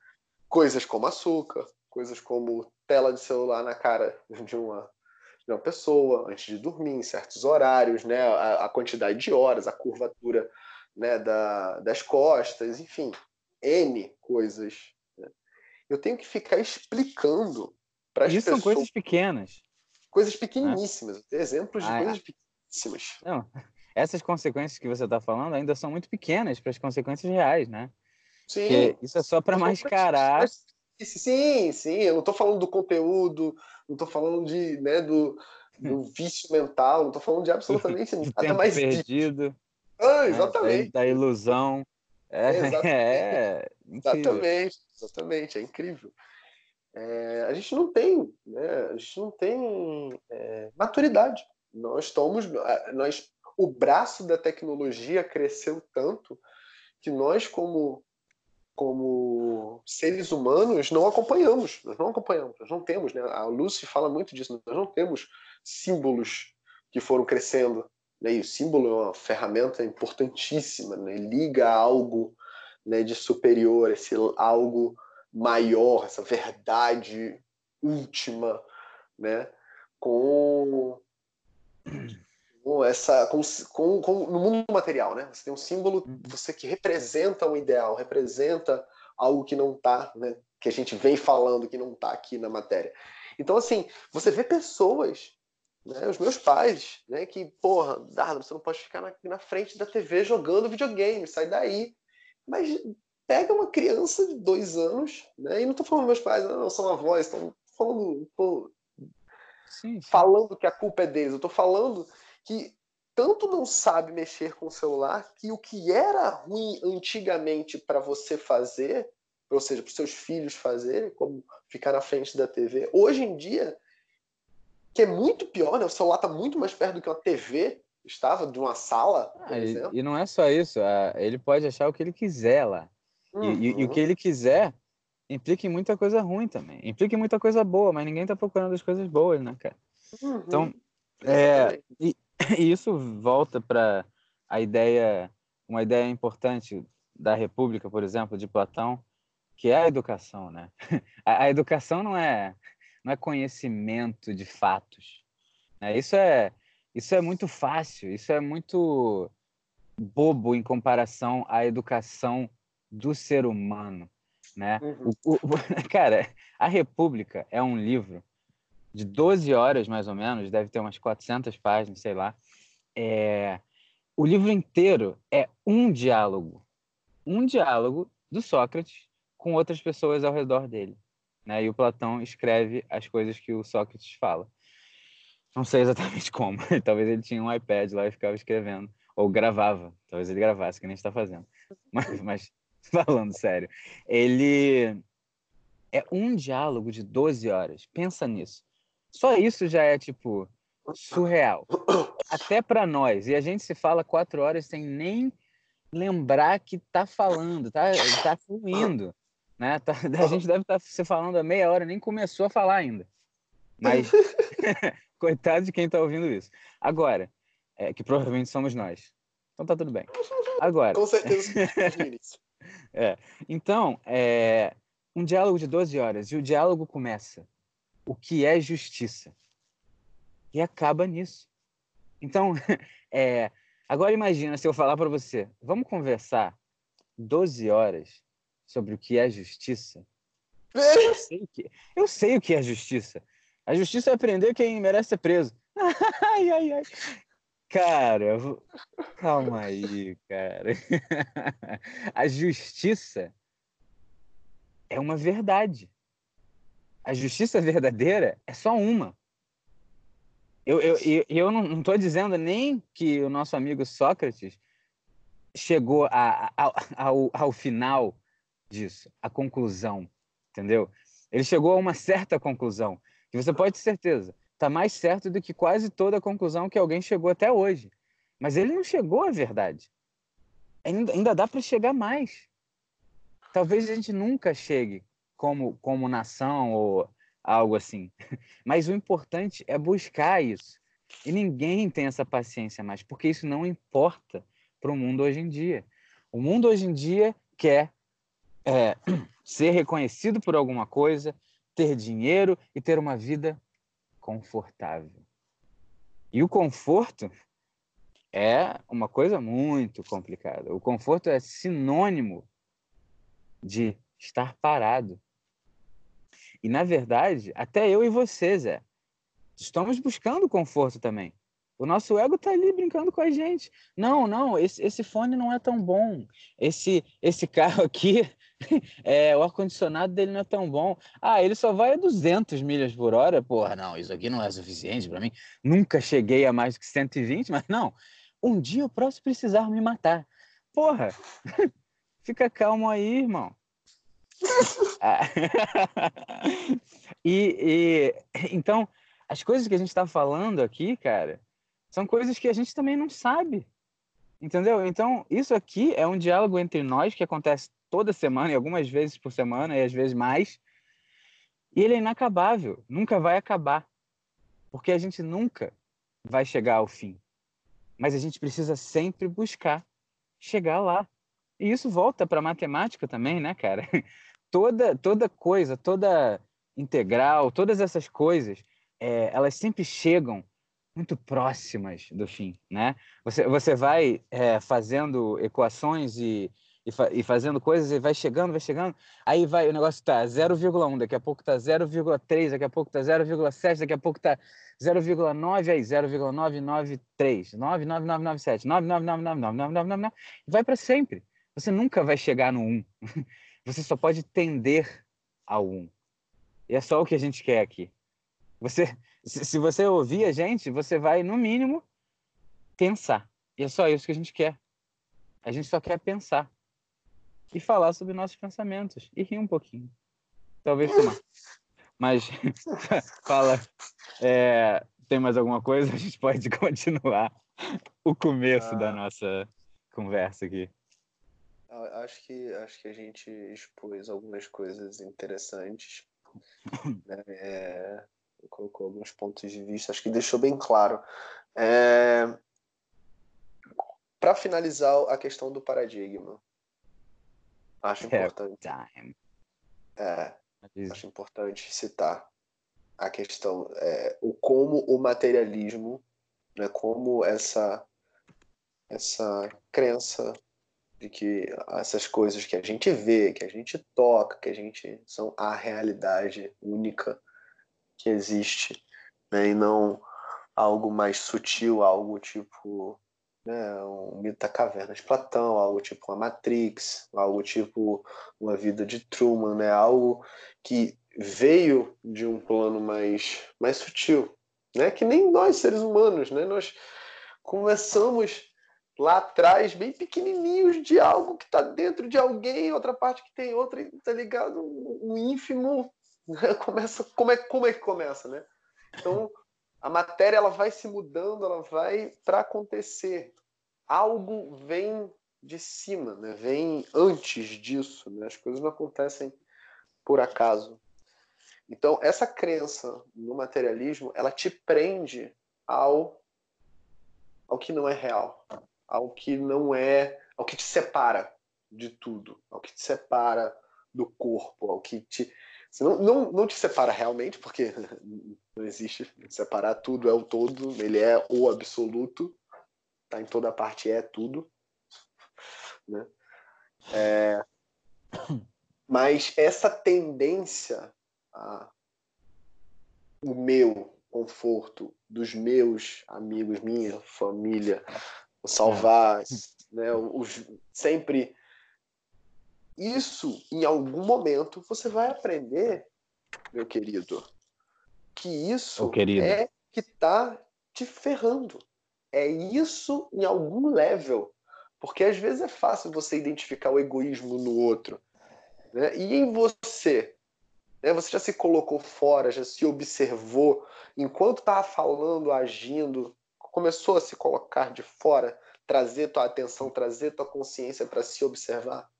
coisas como açúcar, coisas como tela de celular na cara de uma, de uma pessoa antes de dormir, em certos horários, né? a, a quantidade de horas, a curvatura né? da, das costas, enfim, N coisas. Eu tenho que ficar explicando para as pessoas. Isso são coisas pequenas. Coisas pequeníssimas, ah. exemplos de ah, coisas pequeníssimas. Não, [laughs] essas consequências que você está falando ainda são muito pequenas para as consequências reais, né? Sim. Porque isso é só para mascarar. Sim, sim. Eu não estou falando do conteúdo, não estou falando de, né, do, do [laughs] vício mental, não estou falando de absolutamente nada tempo mais perdido. Ah, exatamente. Né? Da ilusão. É, exatamente. É, [laughs] exatamente, exatamente, é incrível é, a gente não tem, né, a gente não tem é, maturidade. Nós estamos, nós, o braço da tecnologia cresceu tanto que nós como como seres humanos não acompanhamos, nós não acompanhamos, nós não temos, né? A Lucy fala muito disso, nós não temos símbolos que foram crescendo, né? E o símbolo é uma ferramenta importantíssima, né? Liga algo, né, de superior, esse algo maior, essa verdade última, né? Com, com essa com, com, com, no mundo material, né? Você tem um símbolo, uhum. você que representa um ideal, representa algo que não está, né? Que a gente vem falando que não está aqui na matéria. Então, assim, você vê pessoas, né, os meus pais, né, que, porra, Dardo, você não pode ficar na, na frente da TV jogando videogame, sai daí. Mas pega uma criança de dois anos, né, e não estou falando meus pais, não, são avós, estão falando, pô, sim, sim. falando que a culpa é deles, eu estou falando que tanto não sabe mexer com o celular que o que era ruim antigamente para você fazer, ou seja, para os seus filhos fazerem, como ficar na frente da TV, hoje em dia, que é muito pior, né? O celular está muito mais perto do que uma TV estava, de uma sala, ah, e, e, não é só isso, ele pode achar o que ele quiser lá. Uhum. E, e, e, o que ele quiser implica em muita coisa ruim também. Implica em muita coisa boa, mas ninguém está procurando as coisas boas, né, cara? Uhum. Então, é, e, [laughs] e isso volta para a ideia, uma ideia importante da República, por exemplo, de Platão, que é a educação, né? [laughs] A, a educação não é não é conhecimento de fatos. Né? Isso é isso é muito fácil, isso é muito bobo em comparação à educação do ser humano, né? Uhum. O, o, [laughs] cara, a República é um livro de 12 horas, mais ou menos, deve ter umas 400 páginas, sei lá. É... O livro inteiro é um diálogo. Um diálogo do Sócrates com outras pessoas ao redor dele. Né? E o Platão escreve as coisas que o Sócrates fala. Não sei exatamente [laughs] como. Talvez ele tinha um iPad lá e ficava escrevendo. Ou gravava. Talvez ele gravasse, que nem está fazendo. [laughs] Mas, mas falando sério, ele é um diálogo de 12 horas. Pensa nisso. Só isso já é, tipo, surreal. Até para nós. E a gente se fala quatro horas sem nem lembrar que tá falando, tá, tá fluindo. Né? Tá, [laughs] a gente deve estar tá se falando há meia hora, nem começou a falar ainda. Mas, [laughs] [laughs] coitado de quem está ouvindo isso. Agora, é, que provavelmente somos nós. Então tá tudo bem. Agora. Com certeza. é, então, é, um diálogo de 12 horas. E o diálogo começa o que é justiça. E acaba nisso. Então, é, agora imagina se eu falar para você, vamos conversar 12 horas sobre o que é justiça. [laughs] Eu sei, que, eu sei o que é justiça. A justiça é prender quem merece ser preso. [laughs] ai, ai, ai. Cara, calma aí, cara. [laughs] A justiça é uma verdade a justiça verdadeira é só uma. Eu, eu, eu, eu não estou dizendo nem que o nosso amigo Sócrates chegou a, a, ao, ao final disso, a conclusão, entendeu? Ele chegou a uma certa conclusão, que você pode ter certeza, está mais certo do que quase toda a conclusão que alguém chegou até hoje. Mas ele não chegou à verdade. Ainda, ainda dá para chegar mais. Talvez a gente nunca chegue como, como nação ou algo assim. [laughs] Mas o importante é buscar isso. E ninguém tem essa paciência mais, porque isso não importa para o mundo hoje em dia. O mundo hoje em dia quer é, ser reconhecido por alguma coisa, ter dinheiro e ter uma vida confortável. E o conforto é uma coisa muito complicada. O conforto é sinônimo de estar parado, e, na verdade, até eu e você, Zé, estamos buscando conforto também. O nosso ego está ali brincando com a gente. Não, não, esse, esse fone não é tão bom. Esse, esse carro aqui, [laughs] é, o ar-condicionado dele não é tão bom. Ah, ele só vai a 200 milhas por hora. Porra, não, isso aqui não é suficiente para mim. Nunca cheguei a mais que 120, mas não. Um dia eu posso precisar me matar. Porra, [laughs] fica calmo aí, irmão. [laughs] Ah. e, e, então, as coisas que a gente está falando aqui, cara, são coisas que a gente também não sabe. Entendeu? Então, isso aqui é um diálogo entre nós que acontece toda semana e algumas vezes por semana e às vezes mais. E ele é inacabável, nunca vai acabar. Porque a gente nunca vai chegar ao fim. Mas a gente precisa sempre buscar chegar lá. E isso volta para matemática também, né, cara? [laughs] toda, toda coisa, toda integral, todas essas coisas, é, elas sempre chegam muito próximas do fim, né? Você, você vai é, fazendo equações e, e, fa e, fazendo coisas e vai chegando, vai chegando, aí vai, o negócio tá 0,1, daqui a pouco tá 0,3, daqui a pouco tá 0,7, daqui a pouco tá 0,9, aí 0,993, 99997, 99999, e vai para sempre. Você nunca vai chegar no 1. Você só pode tender ao 1. E é só o que a gente quer aqui. Você, se você ouvir a gente, você vai, no mínimo, pensar. E é só isso que a gente quer. A gente só quer pensar. E falar sobre nossos pensamentos. E rir um pouquinho. Talvez fumar. Mas, [laughs] fala. É, tem mais alguma coisa? A gente pode [laughs] continuar o começo ah, da nossa conversa aqui. Acho que, acho que a gente expôs algumas coisas interessantes. [laughs] né? É, colocou alguns pontos de vista, acho que deixou bem claro. É... Para finalizar a questão do paradigma, acho importante. É, acho importante citar a questão, é, o como o materialismo, né, como essa essa crença de que essas coisas que a gente vê, que a gente toca, que a gente são a realidade única que existe, né? e não algo mais sutil, algo tipo né, um mito da caverna de Platão, algo tipo uma Matrix, algo tipo uma vida de Truman, né? algo que veio de um plano mais, mais sutil, né? que nem nós seres humanos, né? nós começamos lá atrás, bem pequenininhos, de algo que está dentro de alguém, outra parte que tem outra, tá ligado? Um ínfimo [laughs] começa como é como é que começa, né? Então a matéria ela vai se mudando, ela vai para acontecer. Algo vem de cima, né? Vem antes disso, né? As coisas não acontecem por acaso. Então essa crença no materialismo, ela te prende ao ao que não é real, ao que não é, ao que te separa de tudo, ao que te separa do corpo, ao que te você não, não, não te separa realmente, porque [laughs] não existe. Separar tudo é o todo, ele é o absoluto, tá em toda parte é tudo, né? É, [coughs] mas essa tendência a o meu conforto dos meus amigos, minha família, salvar, né, os, sempre isso, em algum momento, você vai aprender, meu querido, que isso é que tá te ferrando. É isso em algum level. Porque às vezes é fácil você identificar o egoísmo no outro. Né? E em você? Né? Você já se colocou fora, já se observou, enquanto estava falando, agindo, começou a se colocar de fora, trazer tua atenção, trazer tua consciência para se observar?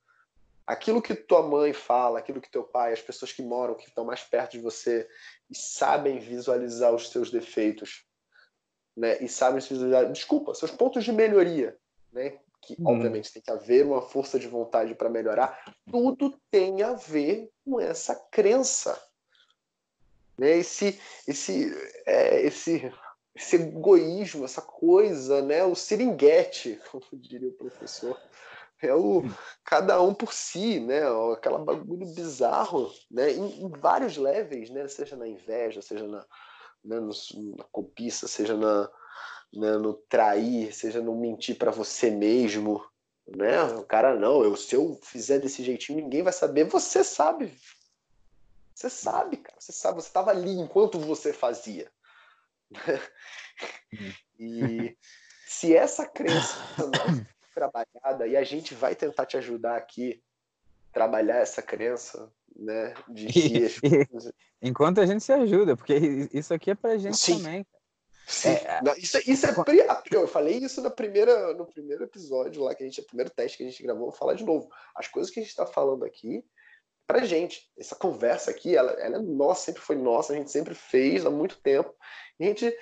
Aquilo que tua mãe fala, aquilo que teu pai, as pessoas que moram, que estão mais perto de você e sabem visualizar os teus defeitos, né? E sabem visualizar, desculpa, seus pontos de melhoria, né? Que hum. obviamente tem que haver uma força de vontade para melhorar. Tudo tem a ver com essa crença, né? Esse, esse, é, esse, esse egoísmo, essa coisa, né? O seringuete, como diria o professor é o cada um por si, né? Aquela bagulho bizarro, né? Em, em vários levels, né? Seja na inveja, seja na, né? no, na cobiça, seja na, né? no trair, seja no mentir para você mesmo, né? O cara não, eu se eu fizer desse jeitinho ninguém vai saber. Você sabe, você sabe, cara. Você sabe, você estava ali enquanto você fazia. Uhum. [laughs] e se essa crença [coughs] trabalhada e a gente vai tentar te ajudar aqui trabalhar essa crença, né, de que [laughs] as... enquanto a gente se ajuda, porque isso aqui é pra gente Sim. também. Sim. É... Não, isso, isso é eu falei isso na primeira, no primeiro episódio lá que a gente, o primeiro teste que a gente gravou, vou falar de novo. As coisas que a gente está falando aqui pra gente. Essa conversa aqui, ela, ela é nossa, sempre foi nossa, a gente sempre fez há muito tempo. E a gente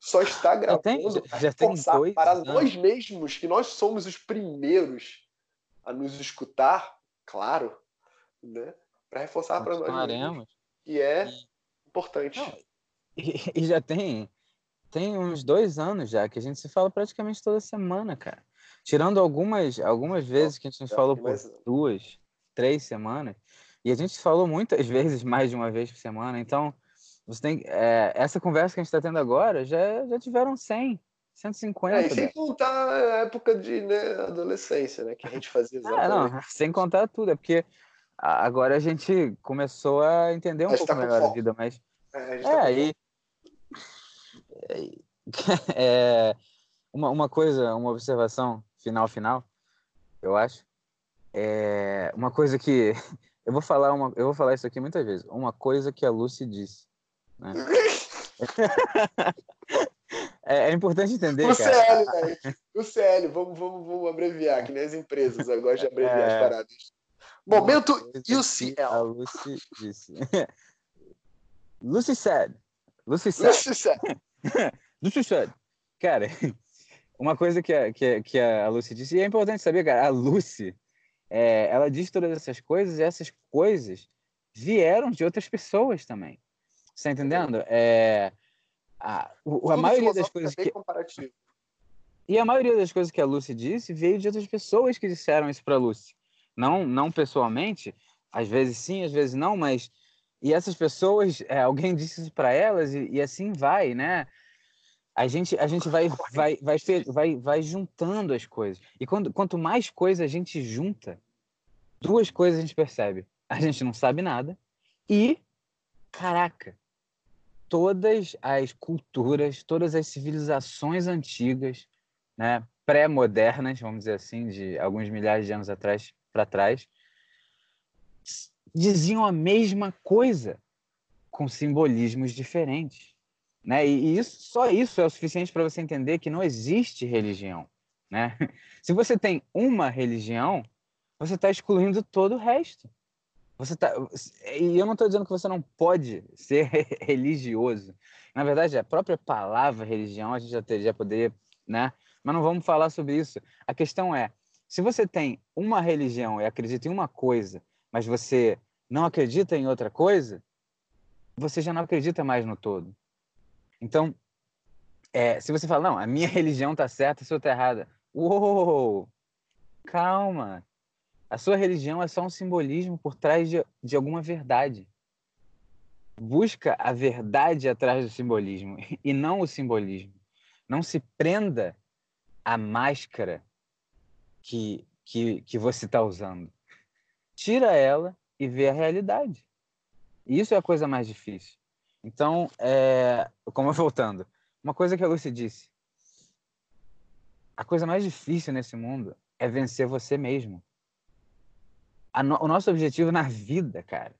só está gravando tem, já tem dois para anos. nós mesmos, que nós somos os primeiros a nos escutar, claro, né? para reforçar para nós Continuaremos. E é E- importante. Não, E, [laughs] e já tem, tem uns dois anos já que a gente se fala praticamente toda semana, cara. Tirando algumas, algumas vezes que a gente já falou por mais- duas, três semanas. E a gente falou muitas [laughs] vezes, mais de uma vez por semana. Então, você tem é, essa conversa que a gente está tendo agora, já, já tiveram 100, 150. É, e sem contar a época de né, adolescência, né? Que a gente fazia [laughs] exatamente. não, sem contar tudo, é porque agora a gente começou a entender um A pouco tá melhor a vida, mas É, a É, tá aí. [laughs] É, uma, uma coisa, uma observação final, final, eu acho. É, uma coisa que. [laughs] Eu vou falar uma, eu vou falar isso aqui muitas vezes. Uma coisa que a Lucy disse. Né? É, é importante entender, O cara. CL, velho. O CL, vamos, vamos, vamos abreviar, que nem as empresas agora de abreviar É. as paradas. Momento que A UCL. Lucy disse. [laughs] Lucy said. Lucy said. UCL. [laughs] Lucy said. Cara, [laughs] uma coisa que a, que, a- que a Lucy disse, e é importante saber, cara, a Lucy, é, ela diz todas essas coisas e essas coisas vieram de outras pessoas também. Você tá entendendo? É, a, o- a maioria das filosófico coisas é que, comparativo. e a maioria das coisas que a Lucy disse veio de outras pessoas que disseram isso para Lucy. Não, não pessoalmente, às vezes sim, às vezes não, mas e essas pessoas, é, alguém disse isso para elas e, e assim vai, né? A gente, a gente vai, vai, vai, vai, vai juntando as coisas. E quando, quanto mais coisa a gente junta, duas coisas a gente percebe. A gente não sabe nada e, caraca, todas as culturas, todas as civilizações antigas, né, pré-modernas, vamos dizer assim, de alguns milhares de anos atrás para trás, diziam a mesma coisa com simbolismos diferentes, né? E isso, só isso é o suficiente para você entender que não existe religião, né? [laughs] Se você tem uma religião, você está excluindo todo o resto. Você tá, e eu não estou dizendo que você não pode ser [laughs] religioso. Na verdade, a própria palavra religião a gente já, ter, já poderia, né? Mas não vamos falar sobre isso. A questão é, se você tem uma religião e acredita em uma coisa, mas você não acredita em outra coisa, você já não acredita mais no todo. Então, é, se você fala, não, a minha [laughs] religião está certa, a sua está errada. Uou! Calma! A sua religião é só um simbolismo por trás de, de alguma verdade. Busca a verdade atrás do simbolismo [laughs] e não o simbolismo. Não se prenda à máscara que, que, que você está usando. Tira ela e vê a realidade. Isso é a coisa mais difícil. Então, é, como [laughs] voltando, uma coisa que a Lucy disse: a coisa mais difícil nesse mundo é vencer você mesmo. No, o nosso objetivo na vida, cara,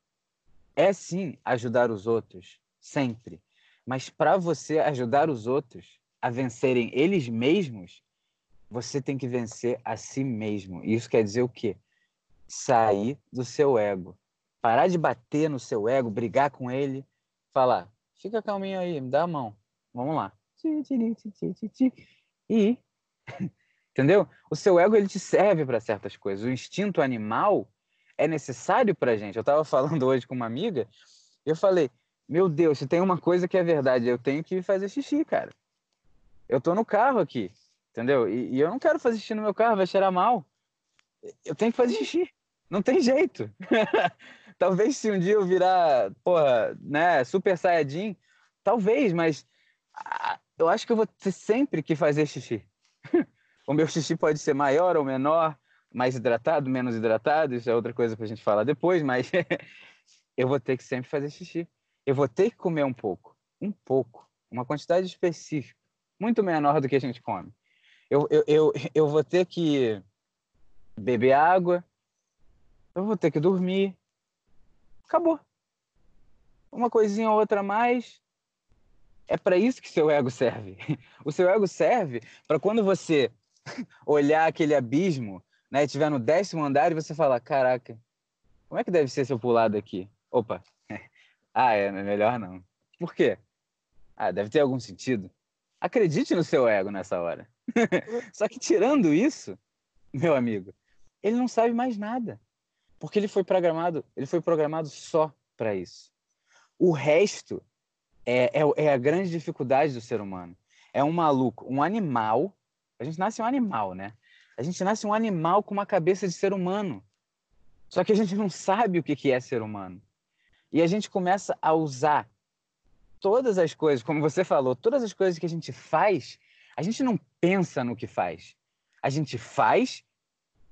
é sim ajudar os outros, sempre. Mas para você ajudar os outros a vencerem eles mesmos, você tem que vencer a si mesmo. Isso quer dizer o quê? Sair do seu ego. Parar de bater no seu ego, brigar com ele, falar: fica calminho aí, me dá a mão. Vamos lá. E [laughs] entendeu? O seu ego ele te serve para certas coisas. O instinto animal é necessário para gente. Eu estava [laughs] falando hoje com uma amiga, eu falei: meu Deus, se tem uma coisa que é verdade, eu tenho que fazer xixi, cara. Eu tô no carro aqui, entendeu? E, e eu não quero fazer xixi no meu carro, vai cheirar mal. Eu tenho que fazer xixi. Não tem jeito. [laughs] talvez se um dia eu virar, porra, né, super saiyajin, talvez, mas eu acho que eu vou ter sempre que fazer xixi. [laughs] o meu xixi pode ser maior ou menor, mais hidratado, menos hidratado, isso é outra coisa pra gente falar depois, mas [laughs] eu vou ter que sempre fazer xixi. Eu vou ter que comer um pouco, um pouco, uma quantidade específica, muito menor do que a gente come. Eu, eu, eu, eu vou ter que beber água, eu vou ter que dormir. Acabou. Uma coisinha ou outra a mais. É para isso que seu ego serve. [laughs] O seu ego serve para quando você [laughs] olhar aquele abismo, né, estiver no décimo andar e você falar, caraca, como é que deve ser se eu pular daqui? Opa, [laughs] ah, é melhor não. Por quê? Ah, deve ter algum sentido. Acredite no seu ego nessa hora. [laughs] Só que tirando isso, meu amigo, ele não sabe mais nada. Porque ele foi programado, ele foi programado só para isso. O resto é, é, é, a grande dificuldade do ser humano. É um maluco, um animal. A gente nasce um animal, né? A gente nasce um animal com uma cabeça de ser humano. Só que a gente não sabe o que é ser humano. E a gente começa a usar todas as coisas, como você falou, todas as coisas que a gente faz, a gente não pensa no que faz. A gente faz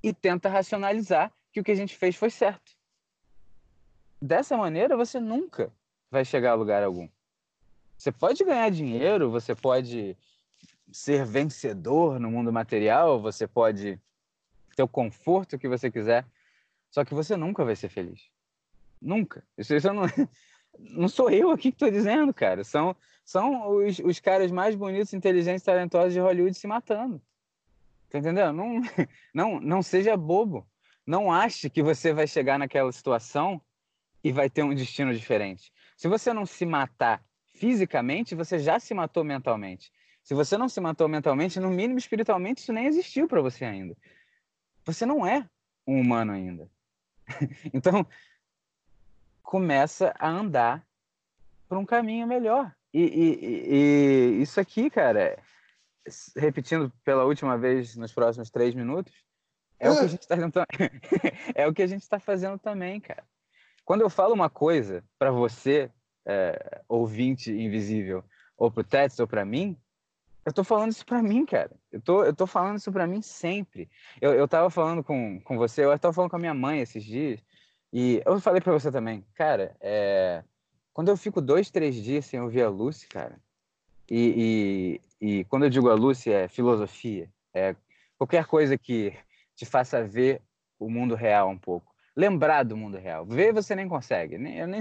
e tenta racionalizar que o que a gente fez foi certo. Dessa maneira, você nunca vai chegar a lugar algum. Você pode ganhar dinheiro, você pode ser vencedor no mundo material, você pode ter o conforto que você quiser, só que você nunca vai ser feliz. Nunca. Isso, isso não, [laughs] não sou eu aqui que estou dizendo, cara. São, são os, os caras mais bonitos, inteligentes, talentosos de Hollywood se matando. Tá entendendo? Não, [laughs] não, não seja bobo. Não ache que você vai chegar naquela situação e vai ter um destino diferente. Se você não se matar fisicamente, você já se matou mentalmente. Se você não se matou mentalmente, no mínimo espiritualmente, isso nem existiu para você ainda. Você não é um humano ainda. [laughs] então, começa a andar por um caminho melhor. E, e, e, isso aqui, cara, repetindo pela última vez nos próximos três minutos, é o que a gente está tentando... [laughs] é o que a gente está fazendo também, cara. Quando eu falo uma coisa para você, é, ouvinte invisível, ou para o Tets ou para mim, eu tô falando isso para mim, cara. Eu tô, eu tô falando isso para mim sempre. Eu, eu tava falando com, com você, eu tava falando com a minha mãe esses dias, e eu falei para você também, cara, é, quando eu fico dois, três dias sem ouvir a Lucy, cara, e, e, e quando eu digo a Lucy é filosofia, é qualquer coisa que te faça ver o mundo real um pouco, lembrar do mundo real. Ver você nem consegue, eu nem,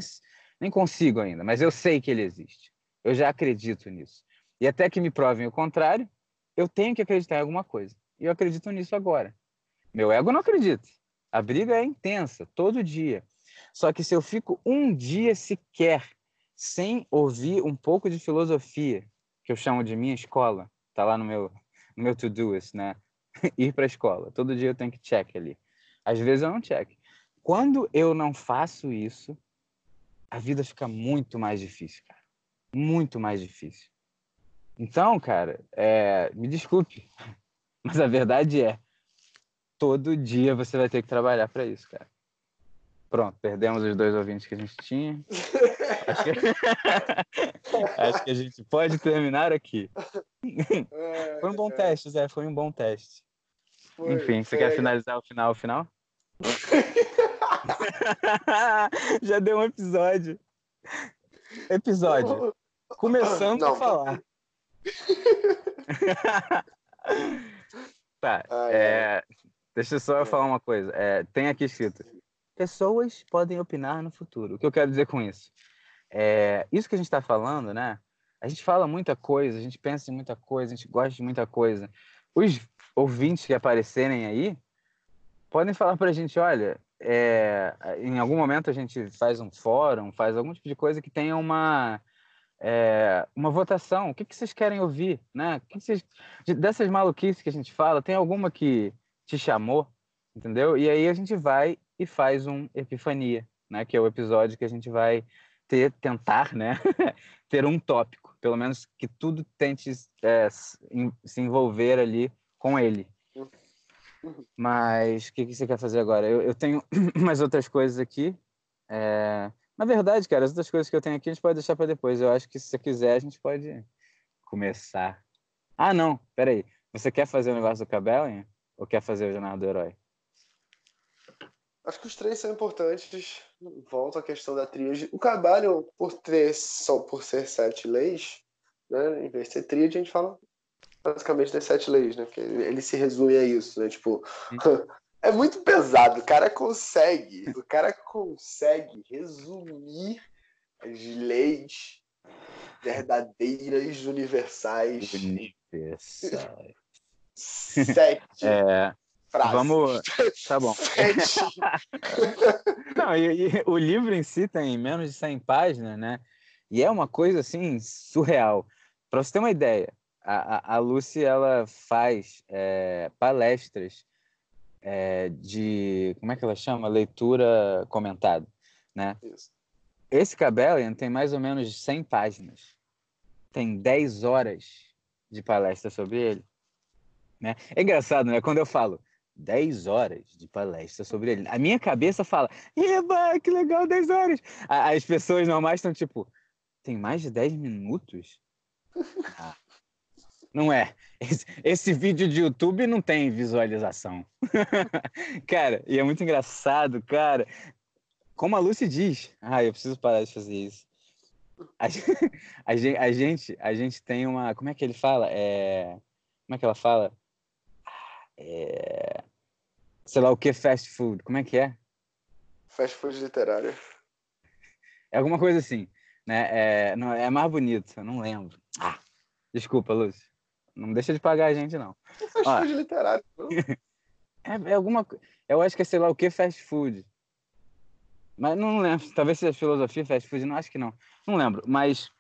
nem consigo ainda, mas eu sei que ele existe. Eu já acredito nisso. E até que me provem o contrário, eu tenho que acreditar em alguma coisa. E eu acredito nisso agora. Meu ego não acredita. A briga é intensa, todo dia. Só que se eu fico um dia sequer sem ouvir um pouco de filosofia, que eu chamo de minha escola, tá lá no meu, no meu to-doist, né? [laughs] Ir para a escola. Todo dia eu tenho que check ali. Às vezes eu não check. Quando eu não faço isso, a vida fica muito mais difícil, cara. Muito mais difícil. Então, cara, é... me desculpe, [laughs] mas a verdade é, todo dia você vai ter que trabalhar para isso, cara. Pronto, perdemos os dois ouvintes que a gente tinha. Acho que, [laughs] Acho que a gente pode terminar aqui. É, foi um bom é. teste, Zé. Foi um bom teste. Foi, Enfim, você quer finalizar o final, o final? [laughs] Já deu um episódio. Episódio. Começando não. a falar. [laughs] tá. é, Deixa eu só falar uma coisa. É, tem aqui escrito: pessoas podem opinar no futuro. O que eu quero dizer com isso? É, isso que a gente está falando, né? A gente fala muita coisa, a gente pensa em muita coisa, a gente gosta de muita coisa. Os ouvintes que aparecerem aí podem falar para a gente: olha, é, em algum momento a gente faz um fórum, faz algum tipo de coisa que tenha uma. É, uma votação, o que, que vocês querem ouvir, né? Que que vocês, dessas maluquices que a gente fala, tem alguma que, te chamou, entendeu? E aí a gente vai e faz um Epifania, né? Que é o episódio que a gente vai ter, tentar, né? [laughs] ter um tópico, pelo menos que tudo tente é, se envolver ali com ele. Mas o que, que você quer fazer agora? Eu, eu tenho [clears throat] mais outras coisas aqui. É... Na verdade, cara, as outras coisas que eu tenho aqui a gente pode deixar para depois. Eu acho que se você quiser, a gente pode começar. Ah, não, peraí. Você quer fazer o negócio do cabelo? Ou quer fazer o Jornada do Herói? Acho que os três são importantes. Volto à questão da tríade. O trabalho, por ter só por ser sete leis, né? Em vez de ser tríade, a gente fala basicamente das sete leis, né? Porque ele se resume a isso, né? Tipo, [laughs] é muito pesado. O cara consegue, o cara consegue resumir as leis verdadeiras universais. Universais. Sete. É, frases. Vamos. Tá bom. Sete. [laughs] Não, e, e, o livro em si tem menos de 100 páginas, né? E é uma coisa assim surreal. Para você ter uma ideia, a, a, a Lucy ela faz é, palestras é, de. Como é que ela chama? Leitura comentada. Né? Isso. Esse Cabellian tem mais ou menos 100 páginas. Tem 10 horas de palestra sobre ele. Né? É engraçado, né? Quando eu falo 10 horas de palestra sobre ele, a minha cabeça fala, eba, que legal, 10 horas. As pessoas normais estão tipo, tem mais de 10 minutos? Ah, [laughs] não é. Esse, esse, vídeo de YouTube não tem visualização. [laughs] cara, e é muito engraçado, cara. Como a Lucy diz, ah, eu preciso parar de fazer isso. A, [laughs] a, gente, a, gente, a gente tem uma. Como é que ele fala? É, como é que ela fala? É, sei lá o que fast food. Como é que é? Fast food literário. É alguma coisa assim. Né? É, não, é mais bonito, eu não lembro. Ah, desculpa, Lúcio. Não deixa de pagar a gente, não. [laughs] Fast food literário, não? [laughs] é, é alguma Eu acho que é sei lá o que fast food. Mas não lembro. Talvez seja filosofia fast food, não acho que não. Não lembro. Mas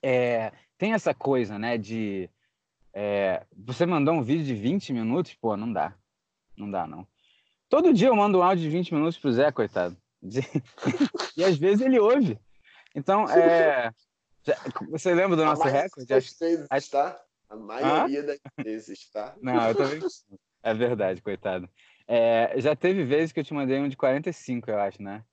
é, tem essa coisa, né, de. É, você mandou um vídeo de 20 minutos, pô, não dá. Não dá, não. Todo dia eu mando um áudio de 20 minutos pro Zé, coitado. [laughs] e às vezes ele ouve. Então, é. Você lembra do nosso recorde? Acho, vezes, tá? A maioria das vezes, tá? Não, eu também. É verdade, coitado. É, já teve vezes que eu te mandei um de 45, eu acho, né?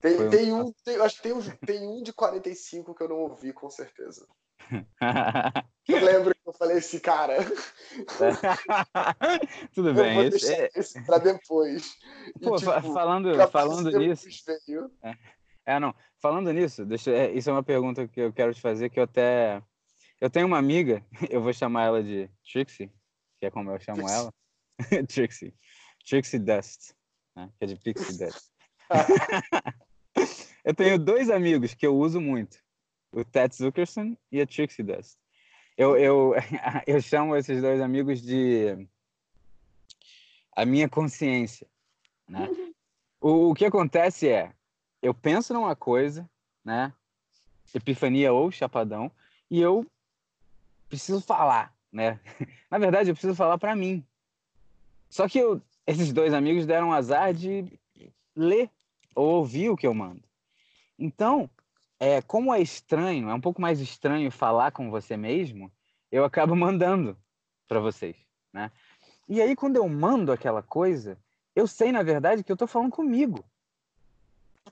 Tem, um... tem um, tem, acho que tem um, tem um de 45 que eu não ouvi, com certeza. [laughs] eu lembro que eu falei [laughs] esse cara. Tudo bem. Esse, é... esse pra depois. Pô, e, tipo, falando, falando nisso. É, é, não. Falando nisso, deixa, é, isso é uma pergunta que eu quero te fazer que eu até. Eu tenho uma amiga, [laughs] eu vou chamar ela de Trixie, que é como eu chamo Trixie. ela. [laughs] Trixie. Trixie Dust, né? que é de Pixie Dust. [laughs] eu tenho dois amigos que eu uso muito, o Ted Zuckerson e a Trixie Dust. Eu, eu, eu chamo esses dois amigos de a minha consciência. Né? O, o que acontece é, eu penso numa coisa, né? Epifania ou chapadão, e eu preciso falar, né? [laughs] Na verdade, eu preciso falar para mim. Só que eu, esses dois amigos deram azar de ler ou ouvir o que eu mando. Então, é, como é estranho, é um pouco mais estranho falar com você mesmo, eu acabo [laughs] mandando para vocês, né? E aí, quando eu mando aquela coisa, eu sei, na verdade, que eu estou falando comigo.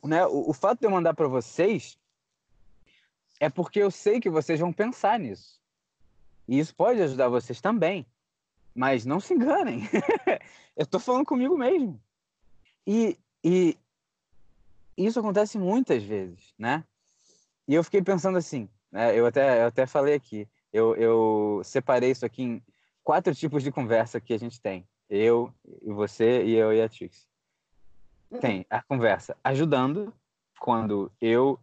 Né? O, o fato de eu mandar para vocês é porque eu sei que vocês vão pensar nisso. E isso pode ajudar vocês também. Mas não se enganem. [laughs] eu estou falando comigo mesmo. E, e isso acontece muitas vezes, né? E eu fiquei pensando assim, né? eu, até, eu até falei aqui, eu, eu separei isso aqui em quatro tipos de conversa que a gente tem. Eu e você e eu e a Tix. Tem a conversa ajudando, quando eu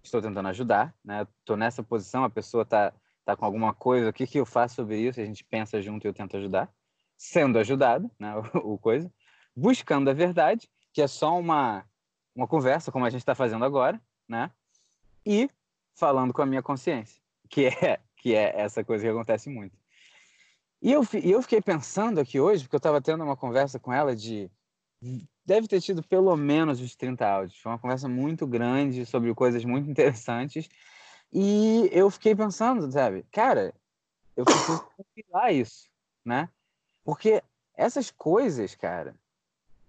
estou tentando ajudar, né? Estou nessa posição, a pessoa está tá com alguma coisa, o que, que eu faço sobre isso? A gente pensa junto e eu tento ajudar. Sendo ajudado, né? o, [laughs] o coisa. Buscando a verdade, que é só uma, uma conversa, como a gente está fazendo agora, né? E falando com a minha consciência, que é, que é essa coisa que acontece muito. E eu, eu fiquei pensando aqui hoje, porque eu estava tendo uma conversa com ela de deve ter tido pelo menos os 30 áudios. Foi uma conversa muito grande sobre coisas muito interessantes. E eu fiquei pensando, sabe, cara, eu preciso [coughs] compilar isso, né? Porque essas coisas, cara,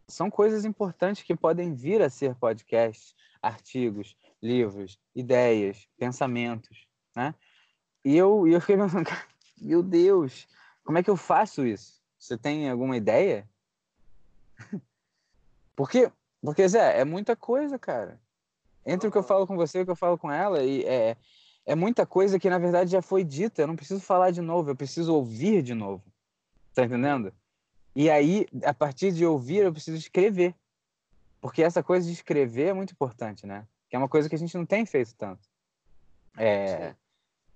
são coisas importantes que podem vir a ser podcasts, artigos, livros, ideias, pensamentos, né? E eu, eu fiquei pensando, [laughs] cara, meu Deus, como é que eu faço isso? Você tem alguma ideia? [laughs] Porque, porque Zé, é muita coisa, cara. Entre o que eu falo com você e o que eu falo com ela, e é, é muita coisa que na verdade já foi dita. Eu não preciso falar de novo, eu preciso ouvir de novo. Tá entendendo? E aí, a partir de ouvir, eu preciso escrever. Porque essa coisa de escrever é muito importante, né? Que é uma coisa que a gente não tem feito tanto. É...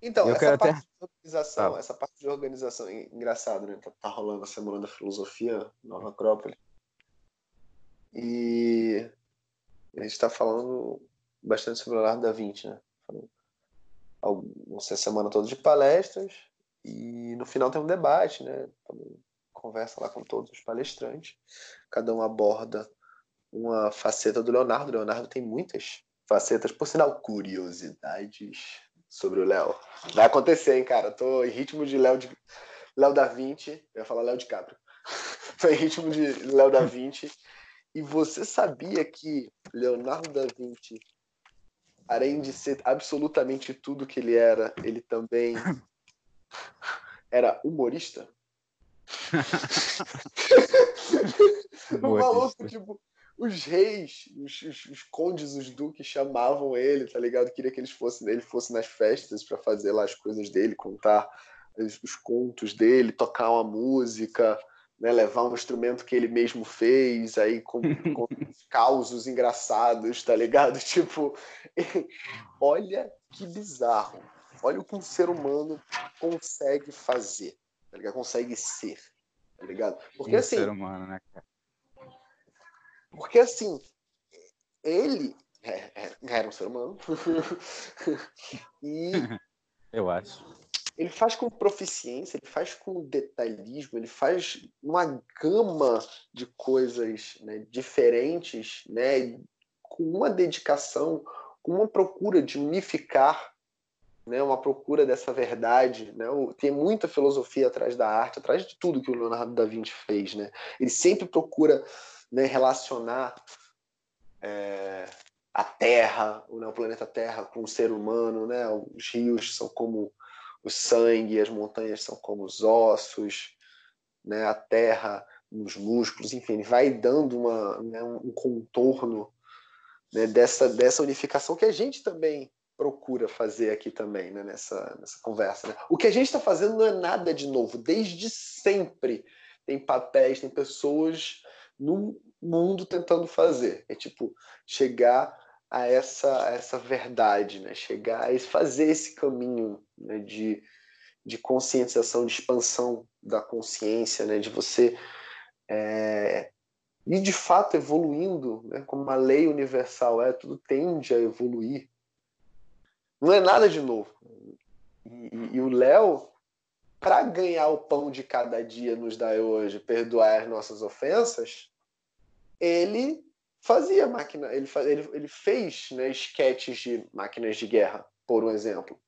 Então, eu essa parte até... de organização, ah. essa parte de organização, engraçado, né? Tá, tá rolando a Semana da Filosofia, Nova Acrópole. E a gente está falando bastante sobre o Leonardo da Vinci, né? Falando, a semana toda de palestras e no final tem um debate, né? conversa lá com todos os palestrantes. Cada um aborda uma faceta do Leonardo. O Leonardo tem muitas facetas, por sinal, curiosidades sobre o Léo. Vai acontecer, hein, cara? Tô em ritmo de Léo de Léo da Vinci, eu ia falar Léo de Caprio. [laughs] Tô em ritmo de Léo da Vinci. E você sabia que Leonardo da Vinci, além de ser absolutamente tudo que ele era, ele também [laughs] era humorista? [laughs] o maluco, tipo, os reis, os, os, os, condes, os duques chamavam ele, tá ligado? Queria que eles fossem, ele fosse nas festas para fazer lá as coisas dele, contar os, os contos dele, tocar uma música, né, levar um instrumento que ele mesmo fez, aí com, [laughs] com causos engraçados, tá ligado? [laughs] Tipo, olha que bizarro. Olha o que um ser humano consegue fazer, tá ligado? Consegue ser, tá ligado? Porque um assim. Ser humano, né, cara? Porque assim, ele é, é, era um ser humano. [laughs] e. Eu acho. Ele faz com proficiência, ele faz com detalhismo, ele faz uma gama de coisas né, diferentes, né, com uma dedicação, com uma procura de unificar, né, uma procura dessa verdade. Né, tem muita filosofia atrás da arte, atrás de tudo que o Leonardo da Vinci fez. Né? Ele sempre procura né, relacionar é, a Terra, né, o planeta Terra, com o ser humano. Né? Os rios são como o sangue, as montanhas são como os ossos, né? a Terra nos músculos, enfim, ele vai dando uma, né, um contorno né, dessa, dessa unificação que a gente também procura fazer aqui também né, nessa, nessa conversa. Né? O que a gente está fazendo não é nada de novo, desde sempre tem papéis, tem pessoas no mundo tentando fazer. É tipo chegar a essa, a essa verdade, né? chegar a fazer esse caminho né? de, de conscientização, de expansão da consciência, né? de você é, e de fato evoluindo, né? como uma lei universal é, tudo tende a evoluir. Não é nada de novo. E, e, e o Léo, para ganhar o pão de cada dia nos dá hoje, perdoar as nossas ofensas, ele fazia máquina, ele, ele, ele fez né, esquetes de máquinas de guerra, por um exemplo.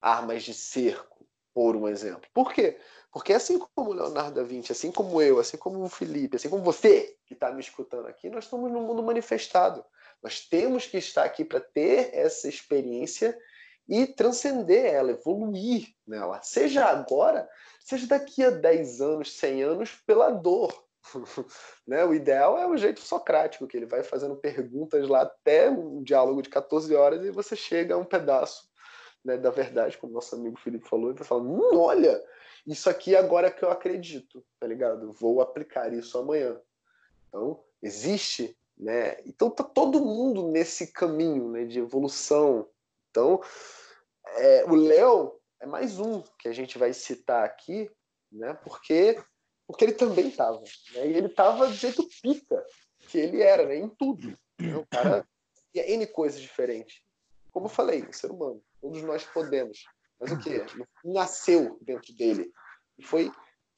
Armas de cerco, por um exemplo. Por quê? Porque assim como Leonardo da Vinci, assim como eu, assim como o Felipe, assim como você que está me escutando aqui, nós estamos no mundo manifestado. Nós temos que estar aqui para ter essa experiência e transcender ela, evoluir nela. Seja agora, seja daqui a 10 anos, 100 anos, pela dor. [laughs] né? O ideal é o jeito socrático, que ele vai fazendo perguntas lá até um diálogo de 14 horas e você chega a um pedaço né, da verdade, como nosso amigo Felipe falou, e você fala, hum, olha, isso aqui agora é que eu acredito, tá ligado? Vou aplicar isso amanhã. Então, existe, né? Então tá todo mundo nesse caminho né, de evolução. Então, é, o Léo é mais um que a gente vai citar aqui, né? Porque porque ele também estava. Né? E ele estava do jeito pica que ele era, né? em tudo. Né? O cara tinha N coisas diferentes. Como eu falei, o ser humano, todos nós podemos. Mas o que? Nasceu dentro dele. E foi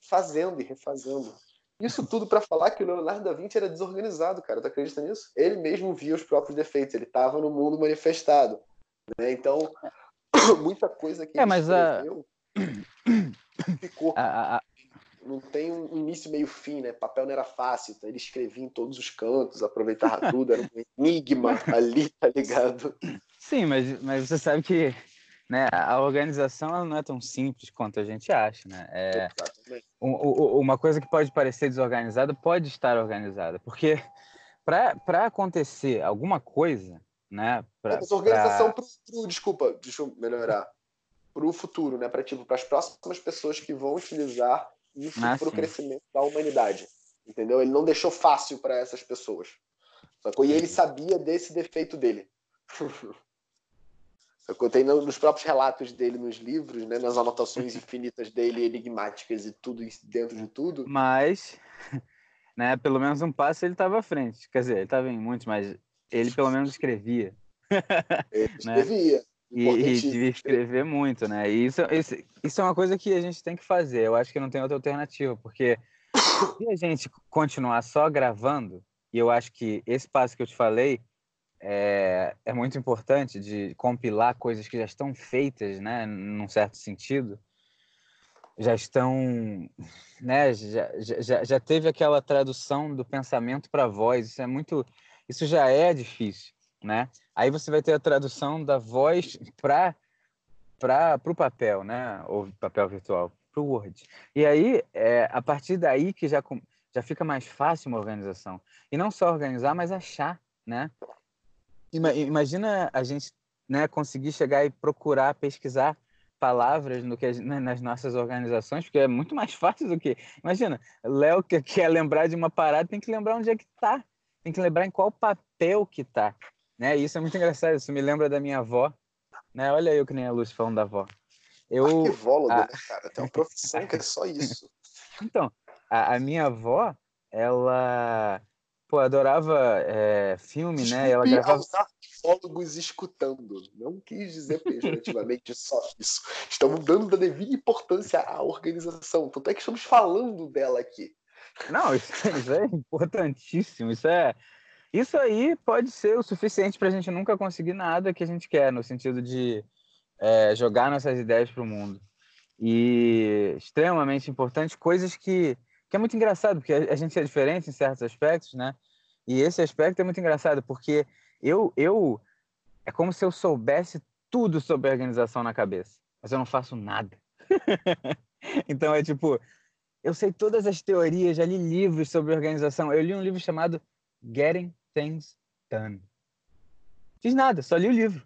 fazendo e refazendo. Isso tudo para falar que o Leonardo da Vinci era desorganizado, cara. Tu acredita nisso? Ele mesmo via os próprios defeitos. Ele estava no mundo manifestado. Né? Então, [coughs] muita coisa que é, mas a... [coughs] ficou. A, a, não tem um início, meio fim, né? Papel não era fácil, então ele escrevia em todos os cantos, aproveitava [laughs] tudo, era um enigma ali, tá ligado? Sim, mas, mas você sabe que né, a organização não é tão simples quanto a gente acha, né? É, uma coisa que pode parecer desorganizada pode estar organizada, porque para acontecer alguma coisa, né? Pra, Mas organização pro, pro, desculpa, deixa eu melhorar, para o futuro, né? Para tipo, as próximas pessoas que vão utilizar isso ah, para o crescimento da humanidade. Entendeu? Ele não deixou fácil para essas pessoas. Sacou? E ele sabia desse defeito dele. [laughs] Sacou? Tem nos próprios relatos dele nos livros, né, nas anotações [laughs] infinitas dele, enigmáticas e tudo dentro de tudo. Mas, [laughs] né, pelo menos um passo ele estava à frente. Quer dizer, ele estava em muitos, mas ele pelo menos escrevia. Ele né? escrevia. né? E, e devia escrever muito, né? E isso, isso, isso é uma coisa que a gente tem que fazer. Eu acho que não tem outra alternativa, porque se a gente continuar só gravando, e eu acho que esse passo que eu te falei é, é muito importante de compilar coisas que já estão feitas, né, num certo sentido, já estão, né, já, já, já teve aquela tradução do pensamento para voz, isso é muito, isso já é difícil, né? Aí você vai ter a tradução da voz para para o papel, né, ou papel virtual, para o Word. E aí, é, a partir daí que já, já fica mais fácil uma organização. E não só organizar, mas achar, né? Imagina a gente né, conseguir chegar e procurar, pesquisar palavras no que né, nas nossas organizações, porque é muito mais [laughs] fácil do que. Imagina, Léo que quer lembrar de uma parada, tem que lembrar onde é que está, tem que lembrar em qual papel que está. Né? Isso é muito engraçado, isso me lembra da minha avó. Né? Olha eu que nem a Lúcia falando da avó. Eu, Arquivólogo, né, cara? Tem uma profissão que é só isso. [laughs] Então, a, a minha avó, ela pô, adorava é, filme, Desculpe né? Ela gravava... aos arqueólogos escutando. Não quis dizer pejorativamente [laughs] só isso. Estamos dando da devida importância à organização. Tanto é que estamos falando dela aqui. Não, isso, isso é importantíssimo. Isso é. Isso aí pode ser o suficiente para a gente nunca conseguir nada que a gente quer, no sentido de é, jogar nossas ideias para o mundo. E extremamente importante, coisas que que é muito engraçado, porque a gente é diferente em certos aspectos, né? E esse aspecto é muito engraçado, porque eu, eu é como se eu soubesse tudo sobre organização na cabeça, mas eu não faço nada. [laughs] então é tipo, eu sei todas as teorias, já li livros sobre organização. Eu li um livro chamado Getting Things Done. Fiz nada, só li o livro.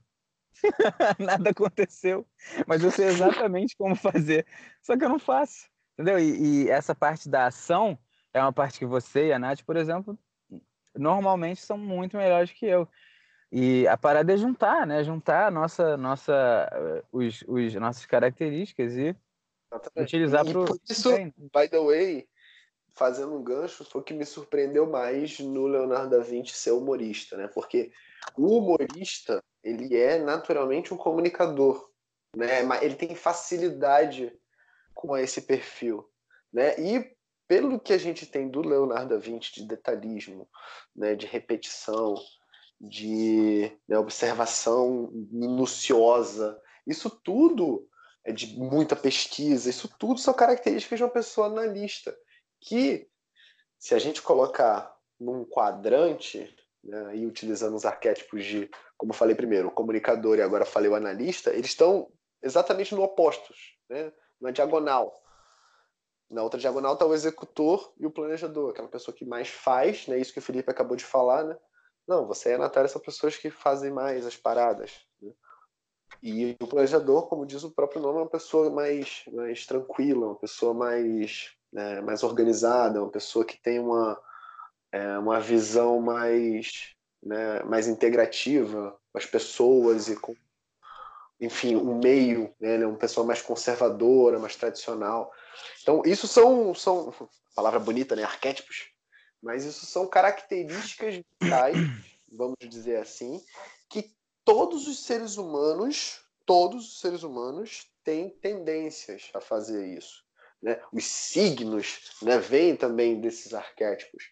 [laughs] nada aconteceu, mas eu sei exatamente como fazer, só que eu não faço. Entendeu? E, e, essa parte da ação é uma parte que você e a Nath, por exemplo, normalmente são muito melhores que eu. E a parada é juntar, né? Juntar nossa, nossa, eh, os, os nossas características e Exatamente. utilizar para o. Isso, by the way, fazendo um gancho, foi o que me surpreendeu mais no Leonardo da Vinci ser humorista, né? Porque o humorista, ele é naturalmente um comunicador, né? Ele tem facilidade com esse perfil, né? E pelo que a gente tem do Leonardo da Vinci de detalhismo, né, de repetição, de né, observação minuciosa, isso tudo é de muita pesquisa, isso tudo são características de uma pessoa analista que, se a gente colocar num quadrante, né, e utilizando os arquétipos de, como eu falei primeiro, o comunicador e agora falei o analista, eles estão exatamente no opostos, né? na diagonal. Na outra diagonal está o executor e o planejador, aquela pessoa que mais faz, né? Isso que o Felipe acabou de falar, né? Não, você e a Natália são pessoas que fazem mais as paradas. Né? E o planejador, como diz o próprio nome, é uma pessoa mais, mais tranquila, uma pessoa mais, né, mais organizada, uma pessoa que tem uma, é, uma visão mais, né, mais integrativa com as pessoas e com enfim, um meio, né, é uma pessoa mais conservadora, mais tradicional. Então, isso são, são palavra bonita, né, arquétipos, mas isso são características vitais, vamos dizer assim, que todos os seres humanos, todos os seres humanos têm tendências a fazer isso. Né? Os signos né, vêm também desses arquétipos.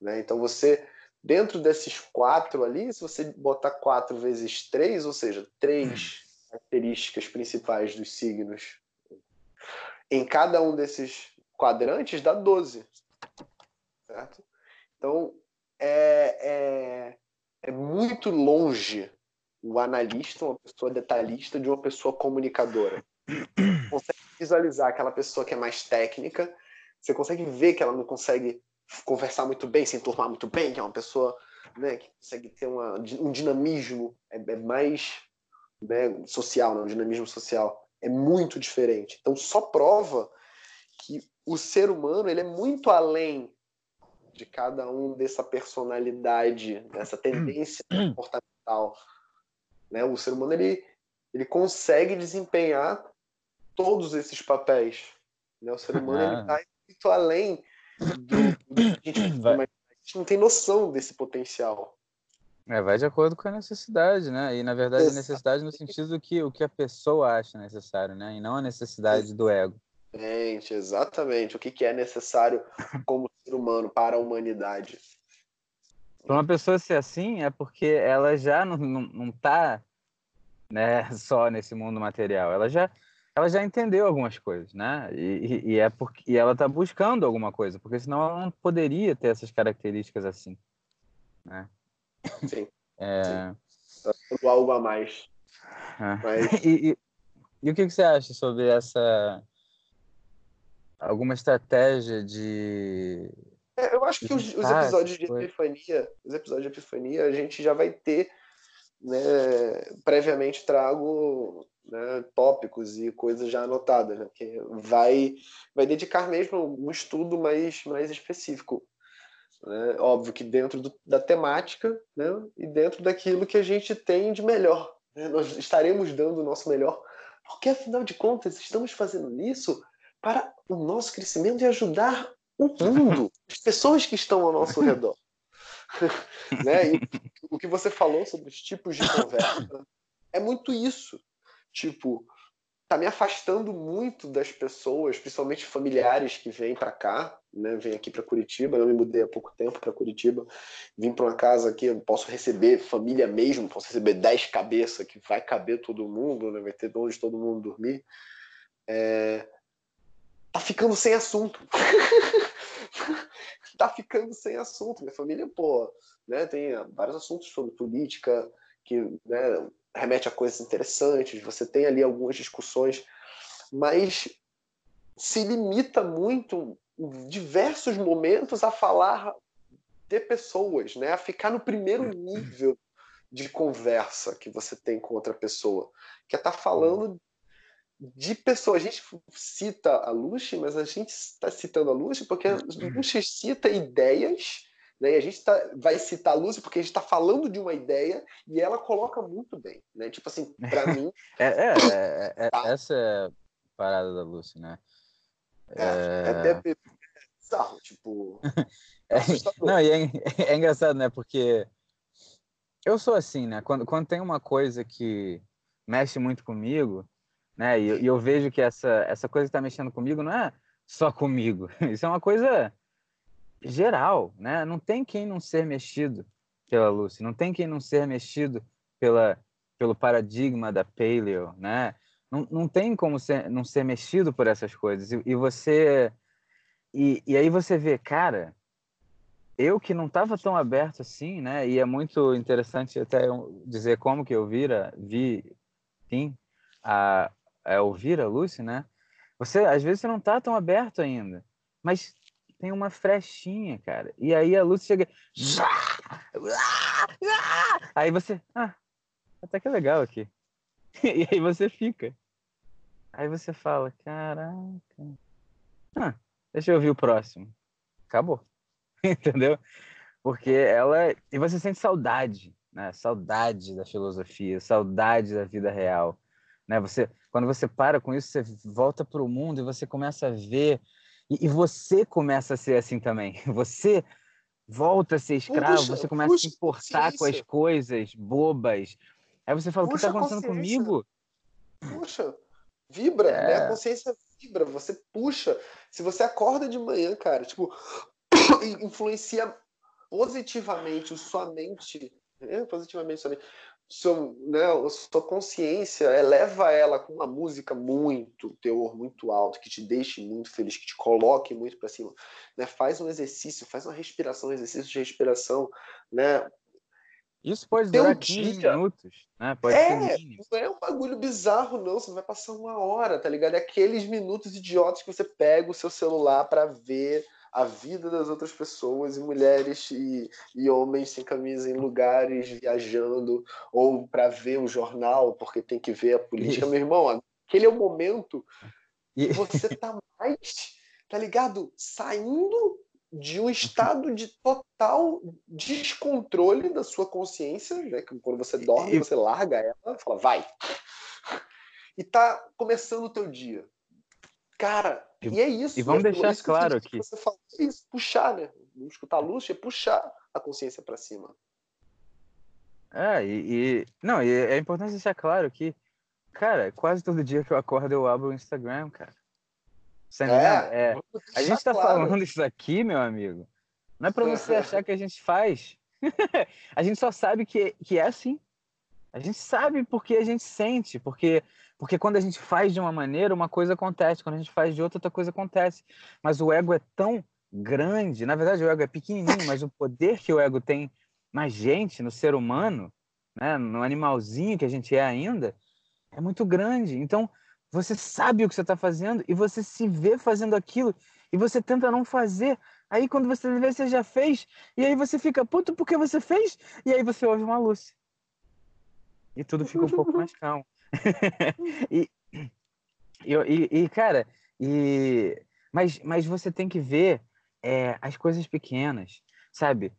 Né? Então, você dentro desses quatro ali, se você botar quatro vezes três, ou seja, três características principais dos signos. Em cada um desses quadrantes dá 12. Certo? Então, é, é, é muito longe o analista, uma pessoa detalhista, de uma pessoa comunicadora. [clears throat] Consegue visualizar aquela pessoa que é mais técnica, você consegue ver que ela não consegue conversar muito bem, se enturmar muito bem, que é uma pessoa né, que consegue ter uma, um dinamismo, é, é mais né, social, né, o dinamismo social é muito diferente. Então só prova que o ser humano ele é muito além de cada um dessa personalidade, dessa tendência [clears throat] comportamental. Né? O ser humano ele, ele consegue desempenhar todos esses papéis. Né? O ser humano ele está muito além do, do que a gente, [coughs] a gente não tem noção desse potencial. É, vai de acordo com a necessidade, né? E na verdade a necessidade no sentido do que o que a pessoa acha necessário, né? E não a necessidade do ego. Exatamente, exatamente. O que, que é necessário como ser humano para a humanidade. Para uma pessoa ser assim, é porque ela já não, não, não tá né, [laughs] só nesse mundo material. Ela já, ela já entendeu algumas coisas, né? E, e é porque e ela está buscando alguma coisa, porque senão ela não poderia ter essas características assim, né? Sim. É... Sim. Tá algo a mais. É. Mas... [laughs] E, e, e, o que, que você acha sobre essa alguma estratégia de é, eu acho que os, os episódios de Epifania, os episódios de Epifania, a gente já vai ter né, previamente trago né, tópicos e coisas já anotadas, né, que vai, vai dedicar mesmo um estudo mais, mais específico. Né? Óbvio que dentro do, da temática né, e dentro daquilo que a gente tem de melhor. Né? Nós estaremos dando o nosso melhor, porque afinal de contas estamos fazendo isso para o nosso crescimento e ajudar o mundo, [laughs] as pessoas que estão ao nosso redor. [laughs] né? E o que você falou sobre os tipos de conversa é muito isso. Tipo, tá me afastando muito das pessoas, principalmente familiares que vêm para cá, né? Vêm aqui para Curitiba. Eu me mudei há pouco tempo para Curitiba. Vim para uma casa aqui, eu posso receber família mesmo, posso receber 10 cabeças que vai caber todo mundo, né? Vai ter onde todo mundo dormir. É... Tá ficando sem assunto. [laughs] tá ficando sem assunto. Minha família, pô, né, tem vários assuntos sobre política que né, remete a coisas interessantes, você tem ali algumas discussões, mas se limita muito em diversos momentos a falar de pessoas, né, a ficar no primeiro nível de conversa que você tem com outra pessoa, que é estar tá falando de pessoas. A gente cita a Lucy, mas a gente está citando a Lucy porque a Lucy cita ideias, né? E a gente tá, vai citar a Lucy porque a gente está falando de uma ideia e ela coloca muito bem, né? Tipo assim, para [laughs] mim. É, é, é, é, tá. Essa é a parada da Lucy, né? É, é até bizarro, tipo. [laughs] É, não, e é, é engraçado, né? Porque eu sou assim, né? Quando, quando tem uma coisa que mexe muito comigo, né? E, e eu vejo que essa, essa coisa que está mexendo comigo não é só comigo, [laughs] isso é uma coisa geral, né? Não tem quem não ser mexido pela Lucy, não tem quem não ser mexido pela, pelo paradigma da paleo, né? Não, não tem como ser, não ser mexido por essas coisas. E, e você e, e aí você vê, cara, eu que não estava tão aberto assim, né? E é muito interessante até dizer como que eu vira, vi, sim, a, é, ouvir a Lucy, né? Você, às vezes, você não tá tão aberto ainda, mas tem uma frechinha, cara. E aí a Lucy chega. Aí você. Ah, até que é legal aqui. [laughs] E aí você fica. Aí você fala: caraca. Ah, deixa eu ouvir o próximo. Acabou. [laughs] Entendeu? Porque ela. E você sente saudade, né? Saudade da filosofia, saudade da vida real. Né? Você, quando você para com isso, você volta para o mundo e você começa a ver. E, e, você começa a ser assim também. [laughs] Você volta a ser escravo, puxa, você começa puxa, a se importar com as coisas bobas. Aí você fala: puxa, o que está acontecendo comigo? Puxa, vibra, é... né? A consciência vibra, você puxa. Se você acorda de manhã, cara, tipo, [coughs] influencia positivamente sua mente, né? positivamente sua mente sua, né, sua consciência eleva ela com uma música muito teor muito alto que te deixe muito feliz que te coloque muito para cima né? Faz um exercício faz uma respiração um exercício de respiração né? Isso pode durar 15 dia. minutos né? Pode é, não é um bagulho bizarro não você vai passar uma hora tá ligado? É aqueles minutos idiotas que você pega o seu celular para ver a vida das outras pessoas e mulheres e, e homens sem camisa em lugares viajando ou para ver o jornal porque tem que ver a política, meu irmão. Aquele é o momento que você tá mais, tá ligado? Saindo de um estado de total descontrole da sua consciência, né? quando você dorme, você larga ela, fala, vai. E tá começando o teu dia. Cara, e, e é isso. E vamos é deixar claro aqui. Você falou é isso, puxar, né? Escutar a luz é puxar a consciência para cima. É, e, e, Não, e é importante deixar claro que, cara, quase todo dia que eu acordo eu abro o Instagram, cara. Tá é, é. A gente está claro. falando isso aqui, meu amigo. Não é para você [laughs] achar que a gente faz. [laughs] a gente só sabe que, que é assim. A gente sabe porque a gente sente, porque porque quando a gente faz de uma maneira, uma coisa acontece, quando a gente faz de outra, outra coisa acontece. Mas o ego é tão grande, na verdade o ego é pequenininho, mas o poder que o ego tem na gente, no ser humano, né, no animalzinho que a gente é ainda, é muito grande. Então, você sabe o que você está fazendo e você se vê fazendo aquilo e você tenta não fazer. Aí quando você vê, você já fez e aí você fica puto porque você fez e aí você ouve uma luz. E tudo fica um pouco mais calmo. [laughs] e, e, e, cara, e, mas, mas você tem que ver é, as coisas pequenas, sabe?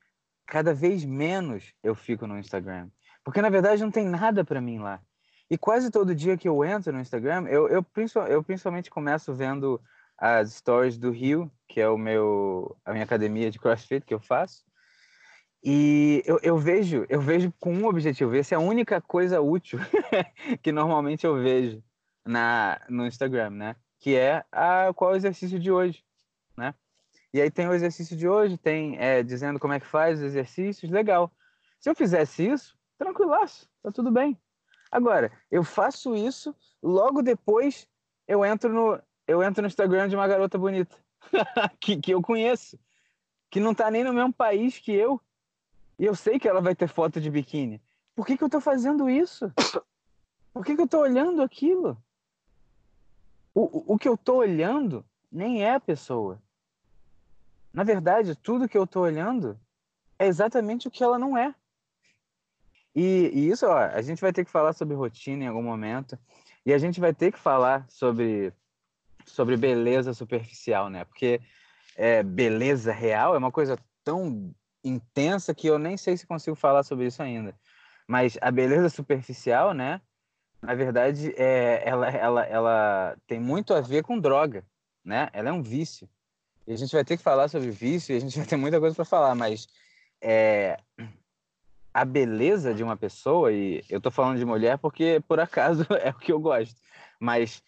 Cada vez menos eu fico no Instagram. Porque na verdade não tem nada para mim lá. E quase todo dia que eu entro no Instagram, eu, eu, eu principalmente começo vendo as stories do Rio, que é o meu, a minha academia de CrossFit que eu faço. E eu, eu vejo, eu vejo com um objetivo. Essa é a única coisa útil [laughs] que normalmente eu vejo na, no Instagram, né? Que é a, qual é o exercício de hoje, né? E aí tem o exercício de hoje, tem é, dizendo como é que faz os exercícios, legal. Se eu fizesse isso, tranquilaço, tá tudo bem. Agora, eu faço isso, logo depois eu entro no, eu entro no Instagram de uma garota bonita [laughs] que, que eu conheço, que não tá nem no mesmo país que eu, e eu sei que ela vai ter foto de biquíni. Por que, que eu tô fazendo isso? Por que, que eu tô olhando aquilo? O, o que eu tô olhando nem é a pessoa. Na verdade, tudo que eu tô olhando é exatamente o que ela não é. E, e, isso, ó, a gente vai ter que falar sobre rotina em algum momento. E a gente vai ter que falar sobre, sobre beleza superficial, né? Porque é, beleza real é uma coisa tão intensa que eu nem sei se consigo falar sobre isso ainda. Mas a beleza superficial, né? Na verdade, é, ela, ela, ela tem muito a ver com droga, né? Ela é um vício. E a gente vai ter que falar sobre vício e a gente vai ter muita coisa para falar, mas é, a beleza de uma pessoa, e eu tô falando de mulher porque por acaso [laughs] é o que eu gosto, mas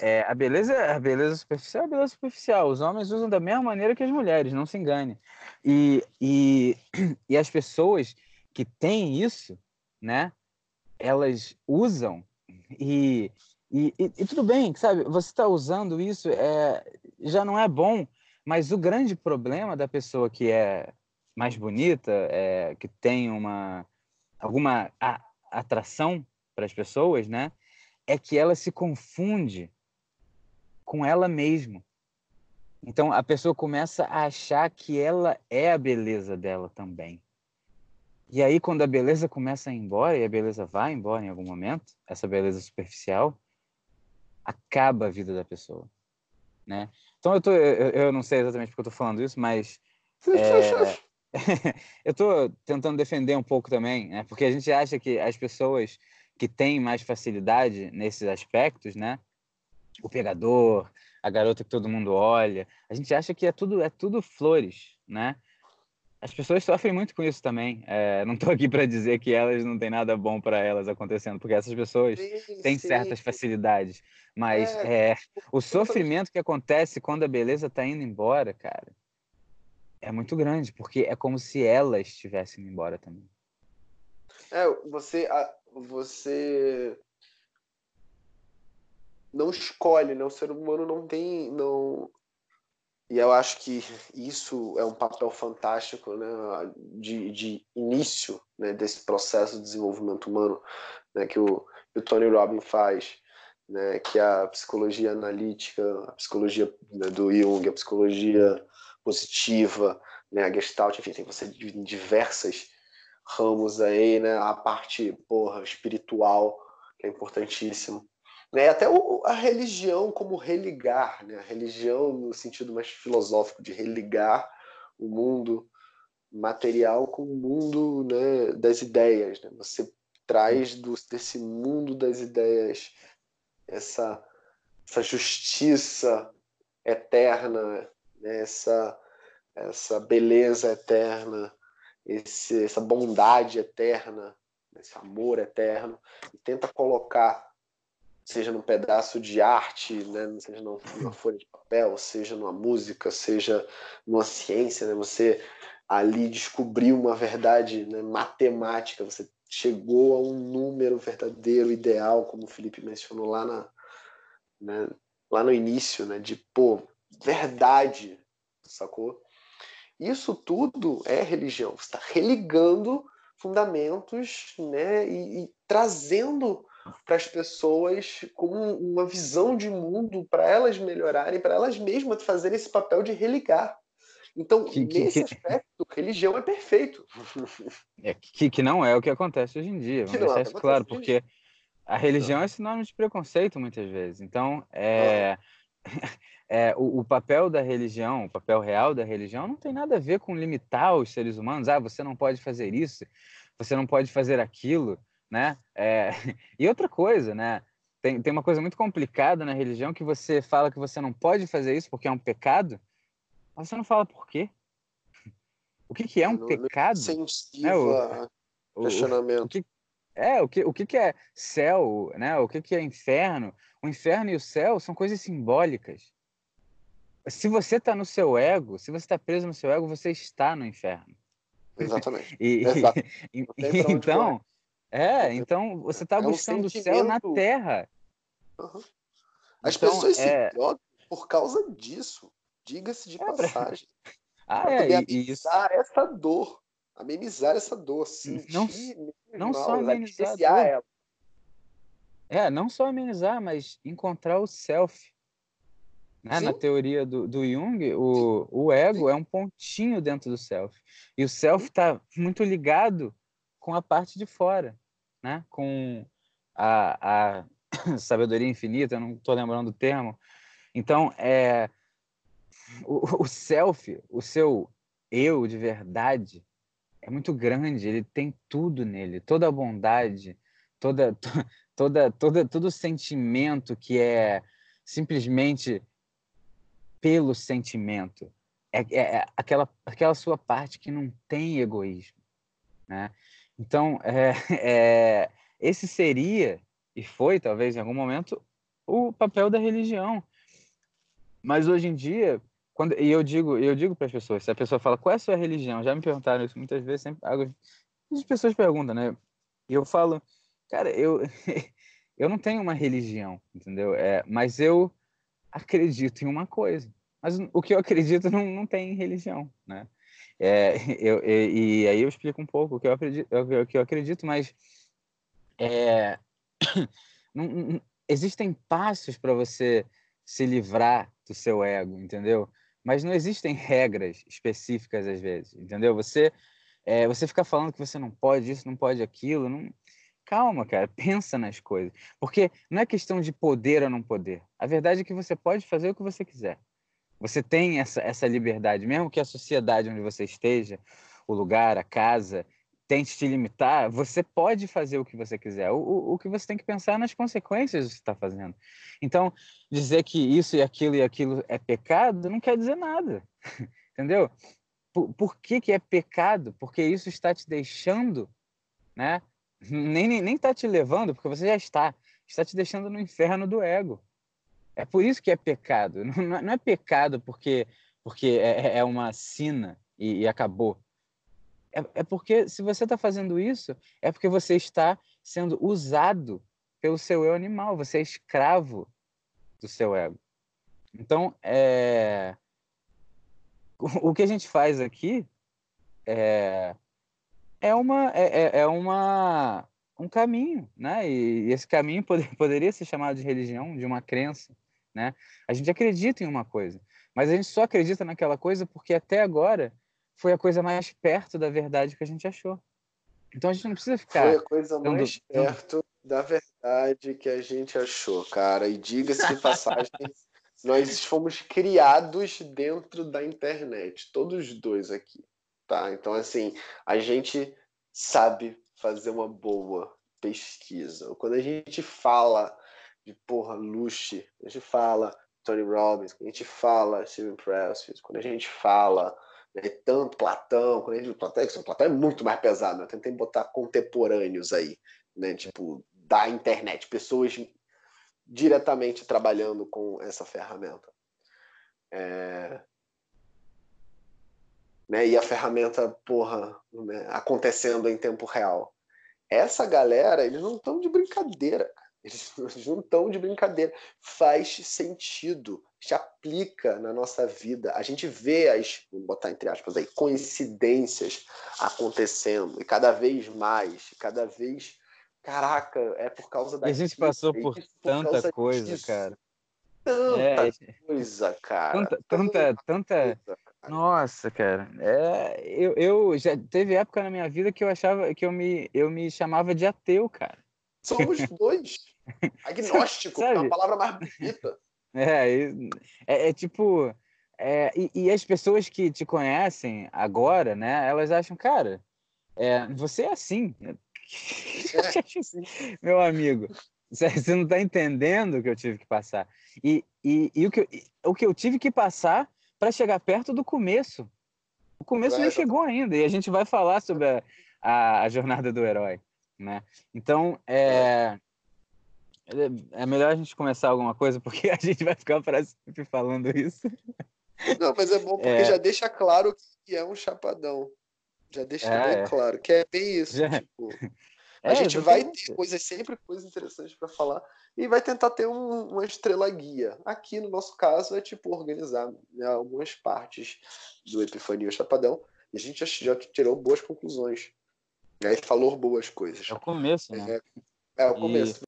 é, a beleza a beleza superficial é a beleza superficial. Os homens usam da mesma maneira que as mulheres, não se engane. E, e, [clears throat] e as pessoas que têm isso, né, elas usam e, e, e, e tudo bem, sabe? Você está usando isso, é, já não é bom, mas o grande problema da pessoa que é mais bonita, é, que tem uma alguma a, atração para as pessoas, né? É que ela se confunde com ela mesma. Então a pessoa começa a achar que ela é a beleza dela também. E aí quando a beleza começa a ir embora e a beleza vai embora em algum momento, essa beleza superficial acaba a vida da pessoa, né? Então eu tô, eu, eu não sei exatamente porque eu tô falando isso, mas [laughs] é, [laughs] eu estou tentando defender um pouco também, né? Porque a gente acha que as pessoas que têm mais facilidade nesses aspectos, né? O pegador, a garota que todo mundo olha, a gente acha que é tudo é tudo flores, né? As pessoas sofrem muito com isso também. É, não estou aqui para dizer que elas não têm nada bom para elas acontecendo, porque essas pessoas sim, têm sim. certas facilidades. Mas é, é, o sofrimento que acontece quando a beleza está indo embora, cara, é muito grande, porque é como se elas estivessem indo embora também. É, você, você não escolhe, né? O ser humano não tem, não. E eu acho que isso é um papel fantástico, né? De, de início, né? Desse processo de desenvolvimento humano, né? Que o, o Tony Robbins faz, né? Que é a psicologia analítica, a psicologia né, do Jung, a psicologia positiva, né, a Gestalt, enfim, tem você diversas ramos aí, né, a parte, porra, espiritual, que é importantíssimo. Né, até o, a religião como religar, né, a religião no sentido mais filosófico de religar o mundo material com o mundo né, das ideias. Né? Você traz do, desse mundo das ideias essa, essa justiça eterna, né? essa, essa beleza eterna, esse, essa bondade eterna, esse amor eterno, e tenta colocar seja num pedaço de arte, né? seja numa folha de papel, seja numa música, seja numa ciência, né? você ali descobriu uma verdade né, matemática, você chegou a um número verdadeiro, ideal, como o Felipe mencionou lá, na, né, lá no início, né, de, pô, verdade, sacou? Isso tudo é religião, você está religando fundamentos né, e, e trazendo para as pessoas como uma visão de mundo para elas melhorarem, para elas mesmas fazerem esse papel de religar. Então, que, nesse que, aspecto, religião é perfeito. [laughs] É, que, que não é o que acontece hoje em dia, vamos deixar isso claro, porque a religião é sinônimo de preconceito muitas vezes. Então, é, é o, o, papel da religião, o papel real da religião, não tem nada a ver com limitar os seres humanos. Ah, você não pode fazer isso, você não pode fazer aquilo, né? É, [laughs] e outra coisa, né? Tem, tem uma coisa muito complicada na religião que você fala que você não pode fazer isso porque é um pecado, mas você não fala por quê. O que, que é um pecado? Né? O, questionamento. O, o, que, é, o que, o que, que é céu, né? O que, que é inferno? O inferno e o céu são coisas simbólicas. Se você está no seu ego, se você está preso no seu ego, você está no inferno. Exatamente. [laughs] e, e, [laughs] então, é, então você está é buscando um o céu na terra. Uhum. As então, pessoas é... se drogam por causa disso. Diga-se de é, passagem. [laughs] Ah, pra é, e isso. essa dor. Amenizar essa dor. Sentir não, não só amenizar ela. É, não só amenizar, mas encontrar o self. Né? Na teoria do, do Jung, o, o ego Sim. é um pontinho dentro do self. E o self está muito ligado com a parte de fora, né? com a, a [coughs] sabedoria infinita, eu não estou lembrando o termo. Então, é, o, o self, o seu eu de verdade, é muito grande, ele tem tudo nele, toda a bondade, toda, toda, toda, todo sentimento que é simplesmente pelo sentimento. É, é, é, aquela, aquela sua parte que não tem egoísmo. Né? Então, é, [laughs] é, esse seria, e foi talvez em algum momento, o papel da religião. Mas hoje em dia, quando, e eu digo, eu digo para as pessoas, se a pessoa fala qual é a sua religião, já me perguntaram isso muitas vezes, sempre, as pessoas perguntam, né? E eu falo, cara, eu [laughs] eu não tenho uma religião, entendeu? É, mas eu acredito em uma coisa. Mas o que eu acredito não, não tem religião, né? É, [laughs] eu, e, aí eu explico um pouco o que eu acredito, o que eu acredito mas é, [coughs] não, não, existem passos para você se livrar do seu ego, entendeu? mas não existem regras específicas às vezes, entendeu? Você é, você fica falando que você não pode isso, não pode aquilo, não... calma, cara, pensa nas coisas, porque não é questão de poder ou não poder. A verdade é que você pode fazer o que você quiser. Você tem essa, essa liberdade, mesmo que a sociedade onde você esteja, o lugar, a casa, tente te limitar, você pode fazer o que você quiser. O, o, o que você tem que pensar é nas consequências do que está fazendo. Então, dizer que isso e aquilo e aquilo é pecado não quer dizer nada. [laughs] Entendeu? Por, por que, que é pecado? Porque isso está te deixando, né? Nem, nem, nem está te levando, porque você já está. Está te deixando no inferno do ego. É por isso que é pecado. [laughs] Não, não é pecado porque, porque é, é uma sina e, e acabou é, é porque se você está fazendo isso, é porque você está sendo usado pelo seu eu animal, você é escravo do seu ego. Então, é... o que a gente faz aqui é, é, uma, é, é, é uma, um caminho, né? E esse caminho [laughs] poderia ser chamado de religião, de uma crença, né? A gente acredita em uma coisa, mas a gente só acredita naquela coisa porque até agora foi a coisa mais perto da verdade que a gente achou. Então a gente não precisa ficar. Foi a coisa mais perto da verdade que a gente achou, cara. E diga-se de passagem, [laughs] nós fomos criados dentro da internet, todos dois aqui, tá? Então assim, a gente sabe fazer uma boa pesquisa. Quando a gente fala de porra Lucy, a gente fala Tony Robbins, quando a gente fala Steven Pressfield, quando a gente fala né? Tanto Platão, quando a gente Platão, é Platão é muito mais pesado, né? Tentei botar contemporâneos aí, né? Tipo, da internet, pessoas diretamente trabalhando com essa ferramenta. É... Né? E a ferramenta, porra, né? acontecendo em tempo real. Essa galera, eles não estão de brincadeira. Eles [laughs] não estão de brincadeira. Faz sentido. Se aplica na nossa vida. A gente vê as, vou botar entre aspas aí, coincidências acontecendo. E cada vez mais, cada vez. Caraca, é por causa da. E a gente passou por, por tanta coisa, disso. cara. Tanta é, coisa, cara. Tanta, tanta, tanta. Nossa, cara. É, eu, eu já teve época na minha vida que eu achava que eu me, eu me chamava de ateu, cara. Somos [laughs] dois. Agnóstico, é uma palavra mais bonita. [laughs] É, é, é tipo. É, e, e, as pessoas que te conhecem agora, né? Elas acham, cara, é, você é assim. [laughs] É, Meu amigo, você não está entendendo o que eu tive que passar. E, e, e o, que eu, o que eu tive que passar para chegar perto do começo. O começo vai, nem chegou ainda. E a gente vai falar sobre a, a, a jornada do herói. Né? Então, é, é melhor a gente começar alguma coisa, porque [laughs] a gente vai ficar para sempre falando isso. Não, mas é bom porque é. já deixa claro que é um chapadão. Já deixa é, bem claro que é bem isso. Já... Tipo, a gente vai ter coisas, sempre coisas interessantes para falar e vai tentar ter um, uma estrela guia. Aqui, no nosso caso, é tipo organizar né, algumas partes do Epifania Chapadão e a gente já, já tirou boas conclusões. Né, e falou boas coisas. É o começo, né? É, é o começo.